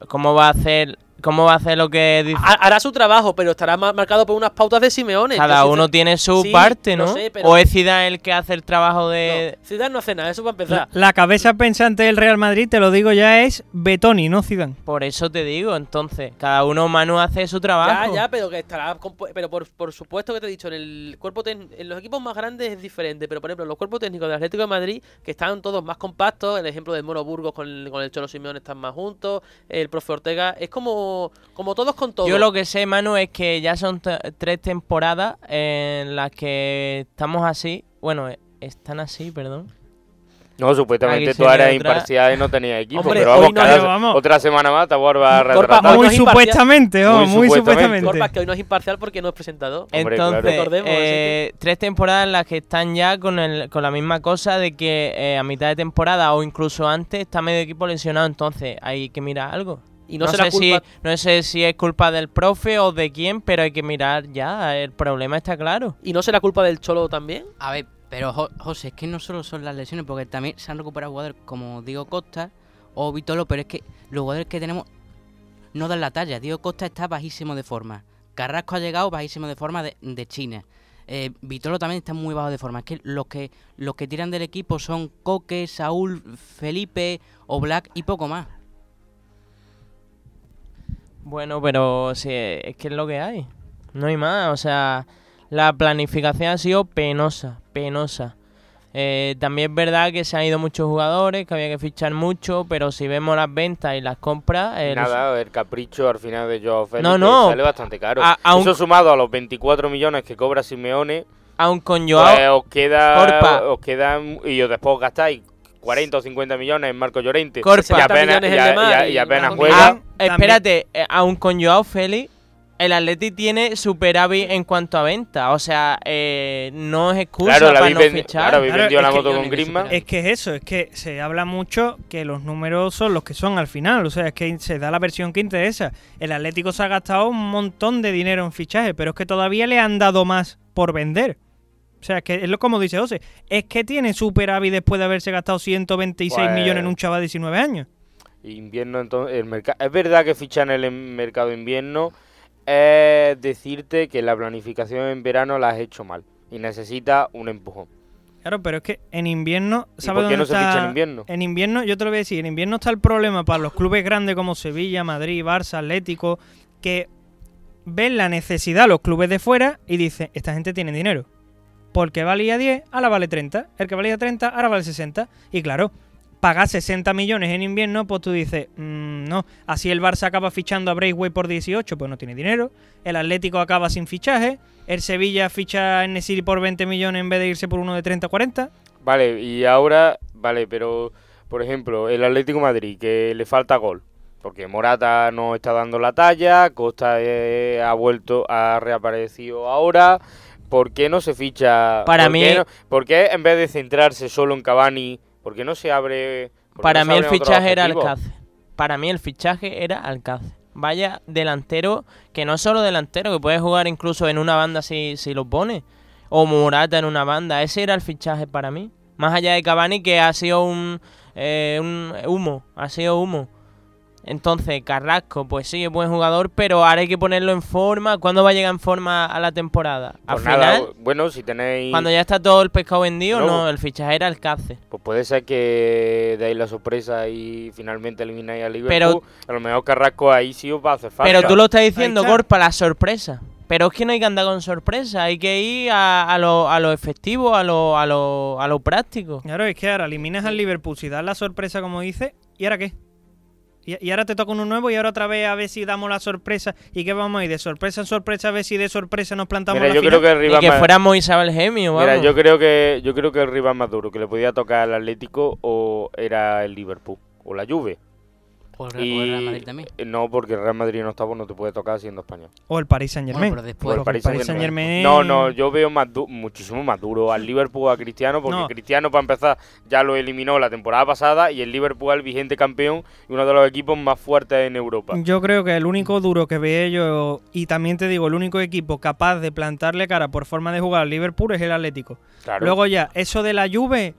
¿Cómo va a hacer, cómo va a hacer lo que dice? Ha- hará su trabajo, pero estará ma- marcado por unas pautas de Simeone. Cada uno tiene su Sí, parte, ¿no? sé, pero- O es Zidane el que hace el trabajo de... No, Zidane no hace nada, eso va a La, empezar. la cabeza pensante del Real Madrid, te lo digo ya, es Betoni, no Zidane. Por eso te digo, entonces, cada uno Manu hace su trabajo. Ya, ya, pero que estará compu- pero por, por supuesto que te he dicho, en el cuerpo en los equipos más grandes es diferente, pero por ejemplo, en los cuerpos técnicos del Atlético de Madrid, que están todos más compactos, el ejemplo de Moro Burgos con el, con el Cholo Simeone están más juntos, el profe Ortega, es como, como todos con todos. Yo lo que sé, Manu, es que ya son tres temporadas en las que estamos así. Bueno, eh, están así, perdón. No, supuestamente Aquí tú eras otra- imparcial y no tenías equipo. Hombre, pero vamos, no- cada- vamos. otra semana más te vuelvas a retratar. no Muy supuestamente, oh, Muy muy supuestamente. que hoy no es imparcial porque no es. Hombre, claro. Entonces, eh, tres temporadas en las que están ya con, el, con la misma cosa de que eh, a mitad de temporada o incluso antes está medio equipo lesionado. Entonces, hay que mirar algo. Y no, No, será sé culpa... si, no sé si es culpa del profe o de quién, pero hay que mirar ya. El problema está claro. ¿Y no será culpa del Cholo también? A ver, pero Jo- José, es que no solo son las lesiones, porque también se han recuperado jugadores como Diego Costa o Vitolo, pero es que los jugadores que tenemos no dan la talla. Diego Costa está bajísimo de forma. Carrasco ha llegado bajísimo de forma de, de China. Eh, Vitolo también está muy bajo de forma. Es que los que los que tiran del equipo son Coque, Saúl, Felipe o Black y poco más. Bueno, pero sí, es que es lo que hay. No hay más. O sea, la planificación ha sido penosa, penosa. Eh, también es verdad que se han ido muchos jugadores, que había que fichar mucho, pero si vemos las ventas y las compras... eh, los- Nada, el capricho al final de Joao Félix No, no. sale bastante caro. A- Eso sumado a los 24 millones que cobra Simeone, aun con Joao... pues os queda, Corpa. os quedan y os después gastáis 40 o 50 millones en Marco Llorente. Corpa. y 60 apenas, millones y a- y y juega. Ah, También- espérate, eh, aun con Joao Félix, el Atleti tiene superávit en cuanto a venta. O sea, eh, no es excusa Claro, la para no fichar. claro, Claro, vendido es la moto con Griezmann. Es que es eso, es que se habla mucho que los números son los que son al final, o sea, es que se da la versión que interesa. El Atlético se ha gastado un montón de dinero en fichaje, pero es que todavía le han dado más por vender. O sea, es que es lo como dice José, es que tiene superávit después de haberse gastado 126 Pues- millones en un chaval de 19 años. Invierno, entonces, el mercado. Es verdad que fichan en el mercado de invierno. Es decirte que la planificación en verano la has hecho mal y necesita un empujón. Claro, pero es que en invierno, ¿Y ¿sabes por qué dónde no se está? ficha en invierno? En invierno, yo te lo voy a decir, en invierno está el problema para los clubes grandes como Sevilla, Madrid, Barça, Atlético, que ven la necesidad los clubes de fuera y dicen, esta gente tiene dinero. Porque valía 10, ahora vale 30. El que valía 30, ahora vale 60. Y claro, pagar 60 millones en invierno, pues tú dices, "Mm, no. Así el Barça acaba fichando a Breakway por 18, pues no tiene dinero. El Atlético acaba sin fichaje. El Sevilla ficha a Nesiri por 20 millones en vez de irse por uno de 30 o 40. Vale, y ahora, vale, pero por ejemplo, el Atlético Madrid, que le falta gol, porque Morata no está dando la talla, Costa eh, ha vuelto, ha reaparecido ahora. ¿Por qué no se ficha? Para ¿por mí- qué no- ¿Por qué en vez de centrarse solo en Cavani, por qué no se abre? Para no mí el fichaje era? Alcácer. Para mí el fichaje era Alcácer. Vaya delantero, que no solo delantero, que puede jugar incluso en una banda si, si lo pone. O Morata en una banda. Ese era el fichaje para mí. Más allá de Cavani, que ha sido un, eh, un humo. Ha sido humo. Entonces, Carrasco, pues sí, es buen jugador, pero ahora hay que ponerlo en forma. ¿Cuándo va a llegar en forma a la temporada? Al Pues nada, final, bueno, si tenéis... cuando ya está todo el pescado vendido, No. no, el fichaje era Alcácer. Pues puede ser que deis la sorpresa y finalmente elimináis a Liverpool. Pero- a lo mejor Carrasco ahí sí os va a hacer falta. Pero tú lo estás diciendo. Gorpa, la sorpresa. Pero es que no hay que andar con sorpresa, hay que ir a, a lo, a lo efectivo, a lo, a, lo, a lo práctico. Claro, es que ahora eliminas al Liverpool si das la sorpresa como dice, ¿y ahora qué? Y, y ahora te toca uno nuevo y ahora otra vez a ver si damos la sorpresa. ¿Y qué vamos a ir? De sorpresa en sorpresa a ver si de sorpresa nos plantamos Mira, la yo final? creo que el rival que más... fuéramos Isabel Gemio, vamos. Mira, yo creo que yo creo que el rival más duro que le podía tocar al Atlético o era el Liverpool. o la Juve. El, Real Madrid también. eh, no, porque el Real Madrid en octavos no te puede tocar siendo español. O el Paris Saint Germain. Bueno, pero O después. el Paris el Paris Saint-Germain. Saint-Germain- No, no, yo veo más du- muchísimo más duro al Liverpool a Cristiano, porque No. Cristiano, para empezar, ya lo eliminó la temporada pasada y el Liverpool es el vigente campeón y uno de los equipos más fuertes en Europa. Yo creo que el único duro que veo yo, y también te digo, el único equipo capaz de plantarle cara por forma de jugar al Liverpool es el Atlético. Claro. Luego ya, eso de la Juve,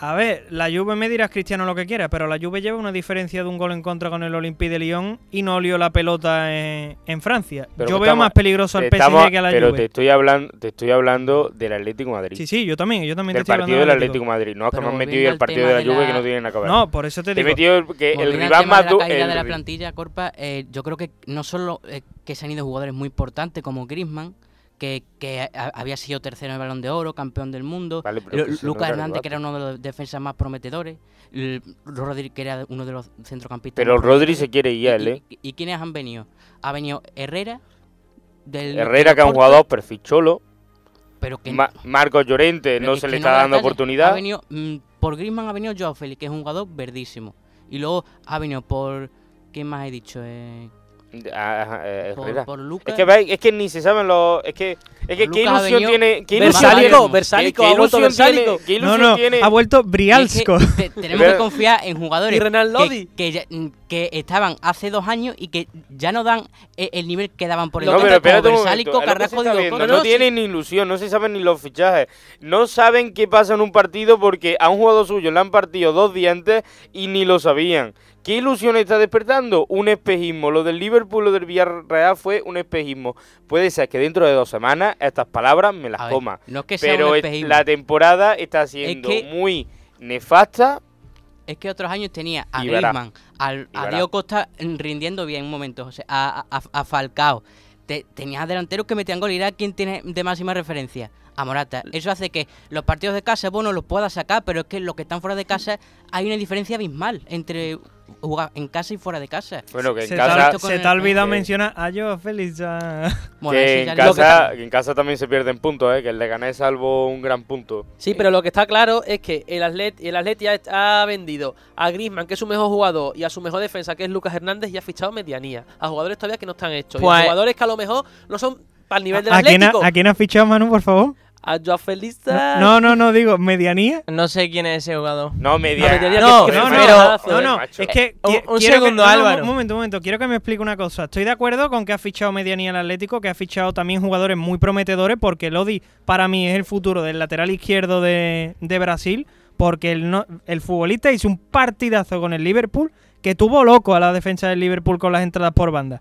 a ver, la Juve me dirás Cristiano lo que quiera, pero la Juve lleva una diferencia de un gol en contra con el Olympique de Lyon y no olió la pelota en, en Francia. Pero yo veo estamos- más peligroso al Te estamos- PSG que a la pero Juve. te estoy hablando, te estoy hablando del Atlético de Madrid. Sí, sí, yo también, yo también te del estoy partido hablando del Atlético de Madrid. No es que Pero me han metido el partido de la de Juve la- que no tiene nada que ver. No, por eso te Te he digo. metido el, que el rival más de la duro. caída de el la plantilla, Corpa, eh, yo creo que no solo eh, que se han ido jugadores muy importantes como Griezmann, que, que a- había sido tercero en el Balón de Oro, campeón del mundo, Vale, Lucas Hernández, que era uno de los defensas más prometedores, Rodri, que era uno de los centrocampistas Pero Rodri se quiere ir, él, ¿Y, ¿eh? y- y quiénes han venido? Ha venido Herrera, del Herrera, que es un jugador perfil cholo. pero que Ma- Marcos Llorente no se le está da dando talla. Ha oportunidad. venido, mm, por Griezmann ha venido Joao Félix, que es un jugador verdísimo. Y luego ha venido por... ¿Quién más he dicho? Eh, Ah, eh, por, por Lucas. Es que, es que ni se saben los. Es que, es que ¿qué Lucas ilusión tiene? ¿Qué ilusión tiene? Versálico, ¿Qué ha vuelto ilusión tiene? Versálico. ¿Qué No, ilusión no, tiene? ha vuelto es que te- tenemos que confiar en jugadores Y Renan Lodi. que, que, ya- que estaban hace dos años y que ya no dan e- el nivel que daban por No, entonces pero espérate como. Versálico, Carrasco, viendo. No, No, sí. tienen ni ilusión, no se saben ni los fichajes. No saben qué pasa en un partido porque a un jugador suyo le han partido dos dientes y ni lo sabían. ¿Qué ilusión está despertando? Un espejismo. Lo del Liverpool, lo del Villarreal fue un espejismo. Puede ser que dentro de dos semanas estas palabras me las ver, coma. no es que sea Pero un la temporada está siendo que- muy nefasta. Es que otros años tenía a. Griezmann, al, a. Diego Costa rindiendo bien en momentos, o sea, a, a, a Falcao. Te, tenías delanteros que metían gol y era quien tiene de máxima referencia. A Morata. Eso hace que los partidos de casa, bueno, los pueda sacar, pero es que los que están fuera de casa hay una diferencia abismal entre jugar en casa y fuera de casa. Bueno, que en Se, casa... te, se el- te ha olvidado eh, mencionar a yo, Félix. a- [laughs] Bueno, que en casa, que en casa también se pierden puntos, ¿eh? que el Leganés salvo un gran punto. Sí, pero lo que está claro es que el Atlet, el Atleti ha, ha vendido a Griezmann, que es su mejor jugador, y a su mejor defensa, que es Lucas Hernández, y ha fichado medianía. A jugadores todavía que no están hechos. y Pues- a jugadores que a lo mejor no son para el nivel del ¿A quién, ha, Atlético. ¿A quién has fichado, Manu, por favor? A Joao Félix. No, no, no, digo, medianía. No sé quién es ese jugador. No, media. medianía No, No, no, pero- eh. es que Un- qui- un que- segundo, Álvaro. Un momento, un momento, quiero que me explique una cosa. Estoy de acuerdo con que ha fichado Medianía el Atlético, que ha fichado también jugadores muy prometedores, porque Lodi para mí es el futuro del lateral izquierdo de, de Brasil, porque el, no- el futbolista hizo un partidazo con el Liverpool que tuvo loco a la defensa del Liverpool con las entradas por banda.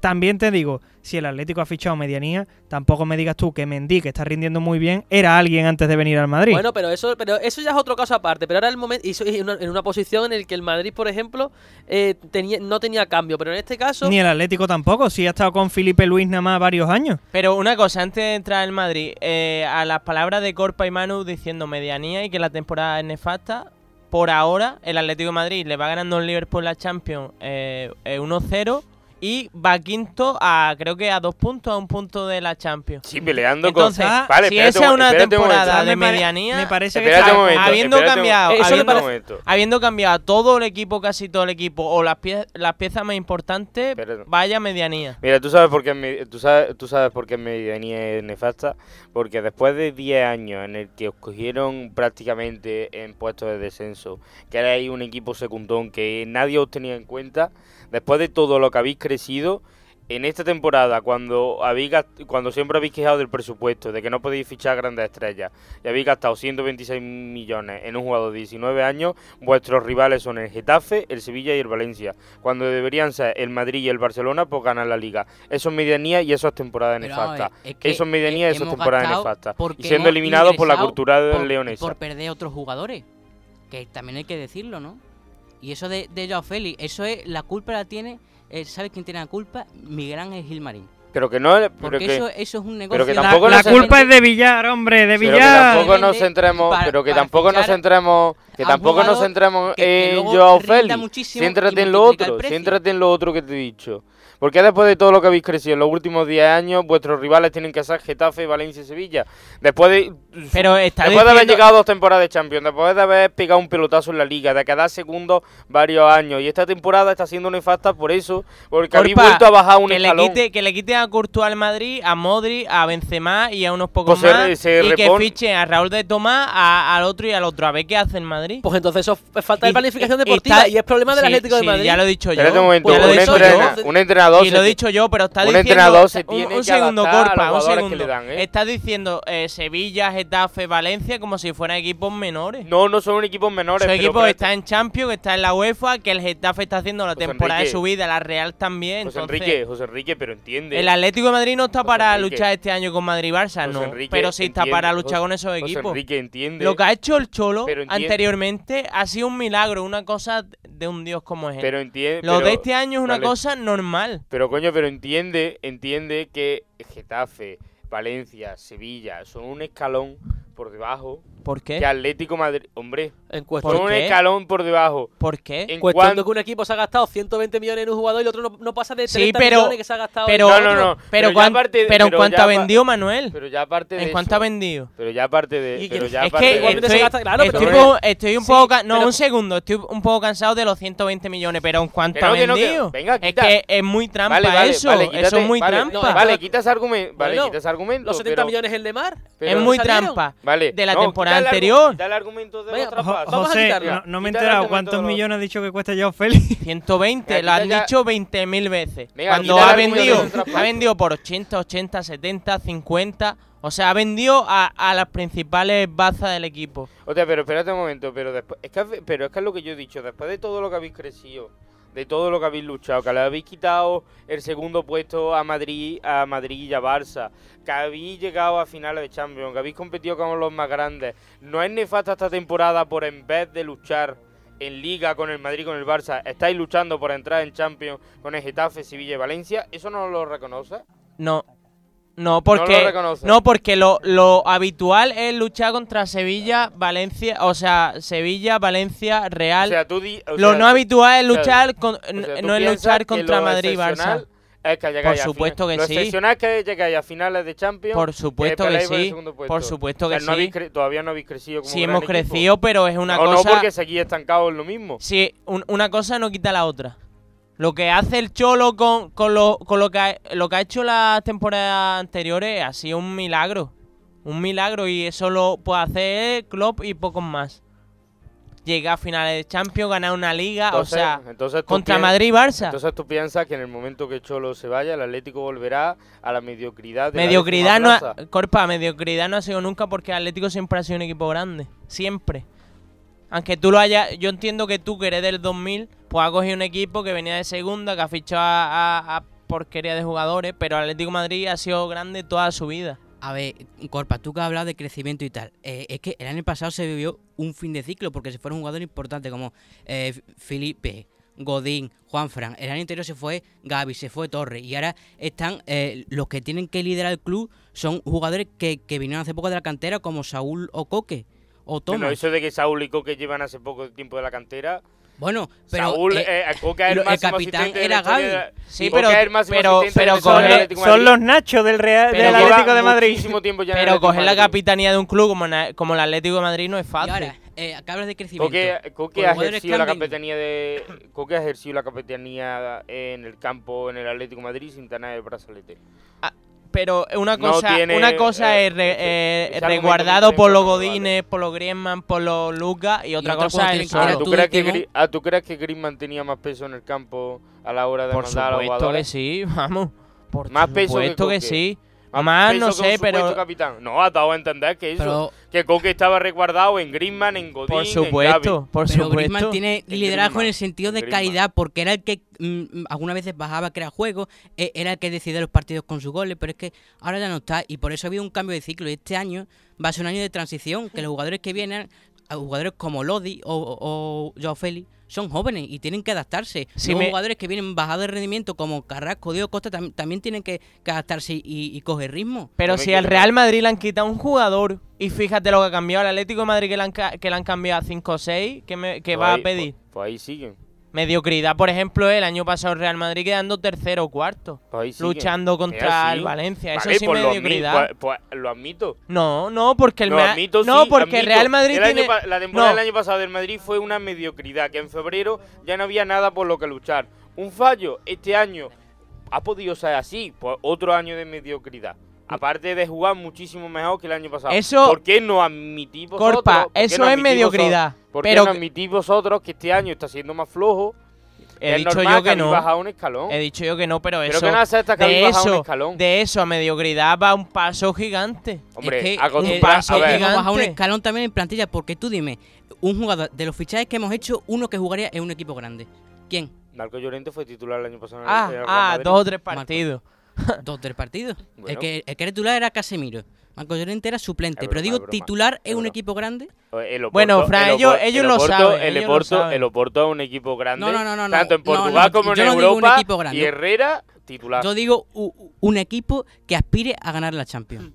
También te digo, si el Atlético ha fichado medianía, tampoco me digas tú que Mendy, que está rindiendo muy bien, era alguien antes de venir al Madrid. Bueno, pero eso, pero eso ya es otro caso aparte. Pero ahora el momento. En una, en una posición en la que el Madrid, por ejemplo, eh, tenía, no tenía cambio. Pero en este caso. Ni el Atlético tampoco, si ha estado con Felipe Luis nada más varios años. Pero una cosa, antes de entrar en Madrid, eh, a las palabras de Corpa y Manu diciendo medianía y que la temporada es nefasta, por ahora el Atlético de Madrid le va ganando al Liverpool la Champions eh, eh, 1-0 y va quinto a creo que a dos puntos, a un punto de la Champions. Sí, peleando Entonces, con. Ah, Vale, si esa es un- una un temporada de pare- medianía, me parece que está- momento. habiendo cambiado- un parece- momento. habiendo cambiado todo el equipo, casi todo el equipo, o las, pie- las piezas más importantes, Espérate. vaya medianía. Mira, tú sabes por qué me- tú sabes, tú sabes por qué medianía es nefasta, porque después de 10 años en el que os cogieron prácticamente en puestos de descenso, que erais un equipo secundón que nadie os tenía en cuenta, después de todo lo que habéis crecido, en esta temporada, cuando habéis cuando siempre habéis quejado del presupuesto, de que no podéis fichar grandes estrellas, y habéis gastado 126 millones en un jugador de 19 años, vuestros rivales son el Getafe, el Sevilla y el Valencia, cuando deberían ser el Madrid y el Barcelona por ganar la liga. Eso es medianía y eso es temporada Pero, nefasta. es que Eso es medianía y eso es temporada nefasta. Y siendo eliminados por la cultura de por, leonesa. por perder otros jugadores. Que también hay que decirlo, ¿no? Y eso de, de Joao Félix, eso es, la culpa la tiene, eh, ¿sabes quién tiene la culpa? Miguel Ángel Gilmarín. Pero que no es... Pero Porque que, eso, eso es un negocio. pero que La, tampoco la nos culpa es de Villar, hombre, de pero que Villar. tampoco nos centremos, para- pero que tampoco nos centremos, que tampoco nos centremos en Joao Félix. Céntrate en lo otro, precio. céntrate en lo otro que te he dicho. ¿Por qué después de todo lo que habéis crecido en los últimos 10 años, vuestros rivales tienen que ser Getafe, Valencia y Sevilla? Después de, Pero está después de haber llegado a dos temporadas de Champions, después de haber pegado un pelotazo en la Liga, de quedar segundo varios años, y esta temporada está siendo nefasta por eso, porque habéis vuelto a bajar un que le, escalón. quite, que le quite a Courtois al Madrid, a Modri, a Benzema y a unos pocos Pues más. se y que repone- fiche a Raúl de Tomás, a- al otro y al otro. A ver qué hace el Madrid. Pues entonces eso es falta de Y- planificación y- deportiva está- y es problema del Sí, Atlético de Madrid. Ya lo he dicho yo. Un momento, entrena- un entrenador Y lo he dicho yo, pero está un diciendo. entrenador se un- tiene un, que segundo, Corpa, un que segundo. dan, ¿eh? Está diciendo eh, Sevilla, Getafe, Valencia como si fueran equipos menores. No, no son equipos menores. Su pero equipo espérate. está en Champions, está en la UEFA, que el Getafe está haciendo la José temporada de su vida, la Real también. José entonces, Enrique, José Enrique, pero entiende. El Atlético de Madrid no está José para Enrique. luchar este año con Madrid y Barça, José no. Enrique, pero sí está entiende, para luchar José- con esos José equipos. Enrique entiende. Lo que ha hecho el Cholo anteriormente ha sido un milagro, una cosa de un dios como es él. pero entiende. Lo de este año es una cosa normal. Pero coño, pero entiende, entiende que Getafe, Valencia, Sevilla son un escalón por debajo ¿Por qué? que Atlético Madrid, hombre, En ¿Por cuestión, son un qué? escalón por debajo. ¿Por qué? En cuestión cuan- de que un equipo se ha gastado 120 millones en un jugador y el otro no, no pasa de Sí, 30 pero- millones que se ha gastado Pero, en No, no, no. pero, pero ya cuán- aparte de- pero en cuanto ha vendido Manuel, Pero ya aparte de en cuanto eso, ha vendido. Pero ya aparte de, pero ya Es aparte que de- estoy, se gasta- claro, estoy, pero- un poco, estoy un Sí, poco no pero- un segundo, estoy un poco cansado de los 120 millones, pero en cuanto ha que no, que- vendido, venga, es que es muy trampa Vale, eso, vale, eso es muy trampa. Vale, entonces- quita ese argumento, vale, Bueno, quita ese argumento, Los 70 pero- millones el de Mar. es muy trampa. Vale, de la temporada anterior. el argumento de Venga, los Jo- traspasos. vamos a José, no, no me he enterado cuántos millones ha dicho que cuesta Joao Félix. [laughs] 120, Venga, lo han ya- dicho 20.000 veces. Venga, Cuando ha vendido, ha vendido por 80, 80, 70, 50. O sea, ha vendido a, a las principales bazas del equipo. Hostia, pero espérate un momento, pero después, es que, pero es que es lo que yo he dicho, después de todo lo que habéis crecido, de todo lo que habéis luchado, que le habéis quitado el segundo puesto a Madrid, a Madrid y a Barça, que habéis llegado a finales de Champions, que habéis competido con los más grandes, no es nefasta esta temporada por en vez de luchar en Liga con el Madrid con el Barça, estáis luchando por entrar en Champions con el Getafe, Sevilla y Valencia, ¿eso no lo reconoce? No. No, no porque lo reconoce. no, porque lo, lo habitual es luchar contra Sevilla, Valencia, o sea, Sevilla, Valencia, Real. O sea, tú di- o lo sea, no habitual es o sea, luchar con, O sea, n- ¿tú no es luchar que contra lo Madrid y Barça. Es que Por supuesto que lo sí. excepcional que llegáis a finales de Champions. Por supuesto que el sí. Por supuesto O sea, que no habéis sí. cre- todavía no habéis crecido como Sí hemos equipo. crecido, pero es una no, cosa no, porque seguís estancados en lo mismo. Sí, un- una cosa no quita la otra. Lo que hace el Cholo con, con, lo, con lo, que ha, lo que ha hecho las temporadas anteriores ha sido un milagro. Un milagro y eso lo puede hacer Klopp y pocos más. Llegar a finales de Champions, ganar una liga, Entonces, o sea, entonces contra Madrid y Barça. Entonces tú piensas que en el momento que Cholo se vaya, el Atlético volverá a la mediocridad. De la mediocridad no décima ha. Corpa, mediocridad no ha sido nunca porque el Atlético siempre ha sido un equipo grande. Siempre. Aunque tú lo hayas. Yo entiendo que tú, que eres del 2000, pues has cogido un equipo que venía de segunda, que ha fichado a, porquería de jugadores, pero Atlético de Madrid ha sido grande toda su vida. A ver, Corpa, tú que has hablado de crecimiento y tal, eh, es que el año pasado se vivió un fin de ciclo porque se fueron jugadores importantes como eh, Felipe, Godín, Juanfran. El año anterior se fue Gaby, se fue Torres y ahora están eh, los que tienen que liderar el club son jugadores que, que vinieron hace poco de la cantera como Saúl o Coque o eso de que Saúl y Coque llevan hace poco tiempo de la cantera. Bueno, pero Saúl, eh, eh, Coque es el el capitán era Gaby. Sí, pero- pero- pero Son los Nachos del Real del Atlético de Madrid. tiempo ya Pero coger la capitanía de un club como, na- como el Atlético de Madrid no es y fácil. ahora, eh, hablas de crecimiento. Coque, Coque ha ejercido la capitanía de Coque ha ejercido la capitanía en el campo en el Atlético de Madrid sin tener el brazalete. Pero una No cosa, tiene, una cosa eh, es re- eh, resguardado no por los por Godines, por los Griezmann, por los Lucas y otra cosa es Ah, tú ¿tú, crees que timón. Gri- ah, ¿tú crees que Griezmann tenía más peso en el campo a la hora de Por mandar a los supuesto que sí, vamos. Por Más peso que que, sí. Peso no sé, pero capitán. No, ha dado a entender que eso. pero Que Coque estaba resguardado en Griezmann, en Godín, por en supuesto, por Pero supuesto. Griezmann tiene En liderazgo Griezmann, en el sentido en de Griezmann. calidad, porque era el que mm, mm, algunas veces bajaba a crear juegos, e- era el que decidía los partidos con sus goles, pero es que ahora ya no está, y por eso ha habido un cambio de ciclo. Y este año va a ser un año de transición, que los jugadores que vienen, jugadores como Lodi o, o, o Joao Félix, son jóvenes y tienen que adaptarse. Si Los me- jugadores que vienen bajados de rendimiento, como Carrasco, Diego Costa, tam- también tienen que, que adaptarse y, y coger ritmo. Pero si al Real Madrid le han quitado un jugador y fíjate lo que ha cambiado al Atlético de Madrid que le han, ca- que le han cambiado a 5 o 6, ¿qué, me- qué Pues va ahí- a pedir? Pues, pues ahí siguen. Mediocridad, por ejemplo, el año pasado el Real Madrid quedando tercero o cuarto. Pues luchando contra el Valencia. Eso Vale, sí pues lo admi- mediocridad. Pues, pues lo admito. No, no, porque el Lo admito, No, sí, porque el admito. Real Madrid El tiene. la temporada No. del año pasado del Madrid fue una mediocridad, que en febrero ya no había nada por lo que luchar. Un fallo este año ha podido ser así, pues otro año de mediocridad. Aparte de jugar muchísimo mejor que el año pasado. Eso- ¿Por qué no admitís vosotros? Corpa, eso no es mediocridad. vosotros- ¿Por qué pero no que- admitís vosotros que este año está siendo más flojo? he es dicho yo que habéis no. bajado un escalón. He dicho yo que no, pero, Pero eso. que no que habéis de bajado un eso, escalón. de eso a mediocridad va un paso gigante. Hombre, es que eh, paso a ver, un escalón también en plantilla, porque tú dime, un jugador de los fichajes que hemos hecho, uno que jugaría en un equipo grande. ¿Quién? Marco Llorente fue titular el año pasado en el- Ah, en el ah, Madrid. dos o tres Marco. Dos del partido. [laughs] El, Bueno. que, el que era titular era Casemiro. Marco Llorente era suplente. Es pero broma, digo, broma, titular es un broma. equipo grande. El Oporto- Bueno, Fran, el ellos- ellos el lo Oporto- saben, El ellos lo Oporto, saben. el Oporto es un equipo grande. No, no, no, no, Tanto en Portugal no, como en Europa. equipo grande. Y Herrera, titular. Yo digo un equipo que aspire a ganar la Champions.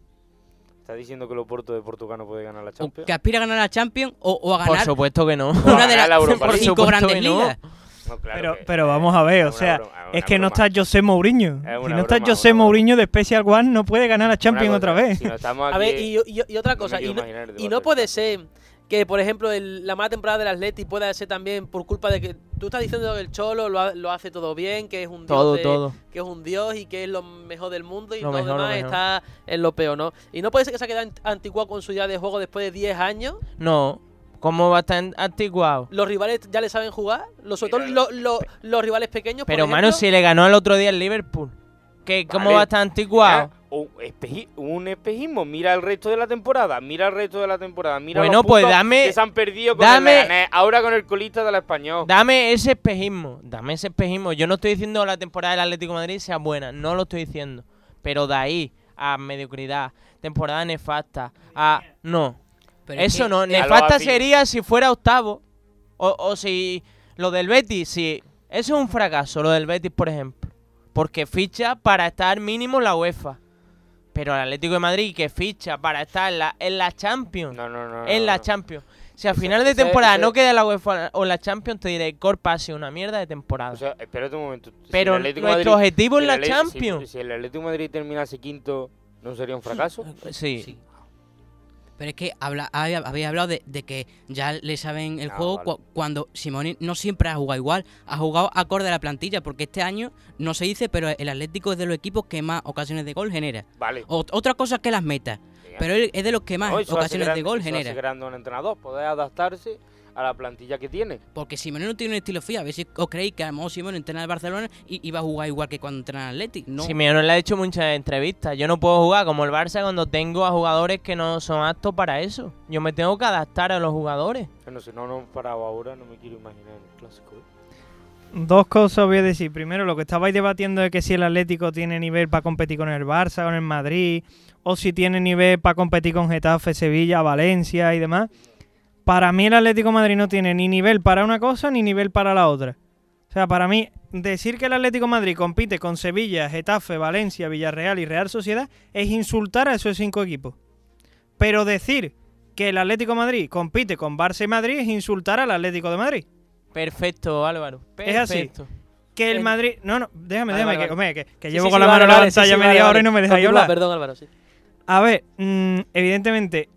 ¿Está diciendo que el Oporto de Portugal no puede ganar la O Champions? que aspire a ganar la Champions o, o a Por ganar supuesto que no. O una de la [laughs] las Europa Por League. cinco grandes no. Ligas. No, claro Pero, que- pero vamos a ver, o sea, broma, es que no está José Mourinho. Es Si no está broma, José. Mourinho de Special One, no puede ganar la Champions otra vez. si no A ver, y, y- y otra cosa, y no, y no de puede ser que, por ejemplo, el- la mala temporada del Atleti pueda ser también por culpa de que tú estás diciendo que el Cholo lo, ha- lo hace todo bien, que es un dios Todo, de- todo. que es un dios y que es lo mejor del mundo y Lo todo mejor, lo demás está en lo peor, ¿no? Y no puede ser que se ha quedado ant- anticuado con su idea de juego después de 10 años. No. ¿Cómo va a estar anticuado? Los rivales ya le saben jugar, los, sobre todo Mira, lo- lo- los rivales pequeños. Pero, mano, si le ganó el otro día el Liverpool. ¿Qué, ¿Cómo Vale. va a estar anticuado? Mira, un, espeji- un espejismo, mira el resto de la temporada, mira el resto de la temporada, mira Bueno, los pues dame- que se han perdido con dame- el Leganés, ahora con el colista de la Español. Dame ese espejismo, dame ese espejismo. Yo no estoy diciendo que la temporada del Atlético de Madrid sea buena, no lo estoy diciendo. Pero de ahí a mediocridad, temporada nefasta, a... No, Pero es eso que- no. a Nefasta sería si fuera octavo. O, o si lo del Betis, si... Eso es un fracaso, lo del Betis, por ejemplo. Porque ficha para estar mínimo en la UEFA. Pero el Atlético de Madrid que ficha para estar en la, en la Champions. No, no, no. en no, la no. Champions. Si al Ese- final de temporada no queda en la UEFA o en la Champions, te diré, Corpa ha sido una mierda de temporada. O sea, espérate un momento. Si Pero nuestro Madrid- objetivo si es la Atle- si- Champions. Si, el Atlético de Madrid terminase quinto, ¿no sería un fracaso? sí. Sí. Pero es que habla, había- habéis hablado de, de que ya le saben el Ah, juego vale. cu- cuando Simone no siempre ha jugado igual, ha jugado acorde a la plantilla, porque este año no se dice, pero el Atlético es de los equipos que más ocasiones de gol genera. Vale. O- otra cosa es que las metas, pero él es de los que más No, ocasiones de gol genera. a un entrenador, poder adaptarse a la plantilla que tiene. Porque Simone no tiene un estilo fijo. A ver si os creéis que a lo mejor Simone entrena al Barcelona y, va a jugar igual que cuando entrena al Atlético. No. Simeone le ha hecho muchas entrevistas. Yo no puedo jugar como el Barça cuando tengo a jugadores que no son aptos para eso. Yo me tengo que adaptar a los jugadores. Bueno, si no nos hemos parado ahora, no me quiero imaginar el clásico. ¿eh? Dos cosas voy a decir. Primero, lo que estabais debatiendo de que si el Atlético tiene nivel para competir con el Barça, con el Madrid, o si tiene nivel para competir con Getafe, Sevilla, Valencia y demás. Para mí el Atlético de Madrid no tiene ni nivel para una cosa ni nivel para la otra. O sea, para mí, decir que el Atlético de Madrid compite con Sevilla, Getafe, Valencia, Villarreal y Real Sociedad es insultar a esos cinco equipos. Pero decir que el Atlético de Madrid compite con Barça y Madrid es insultar al Atlético de Madrid. Perfecto, Álvaro. Es así. Perfecto. Que el Madrid. No, no, déjame, déjame, que, hombre, que, que llevo sí, con la mano levantada ya media hora y no me dejáis hablar. Perdón, Álvaro, sí. A ver, mm, evidentemente,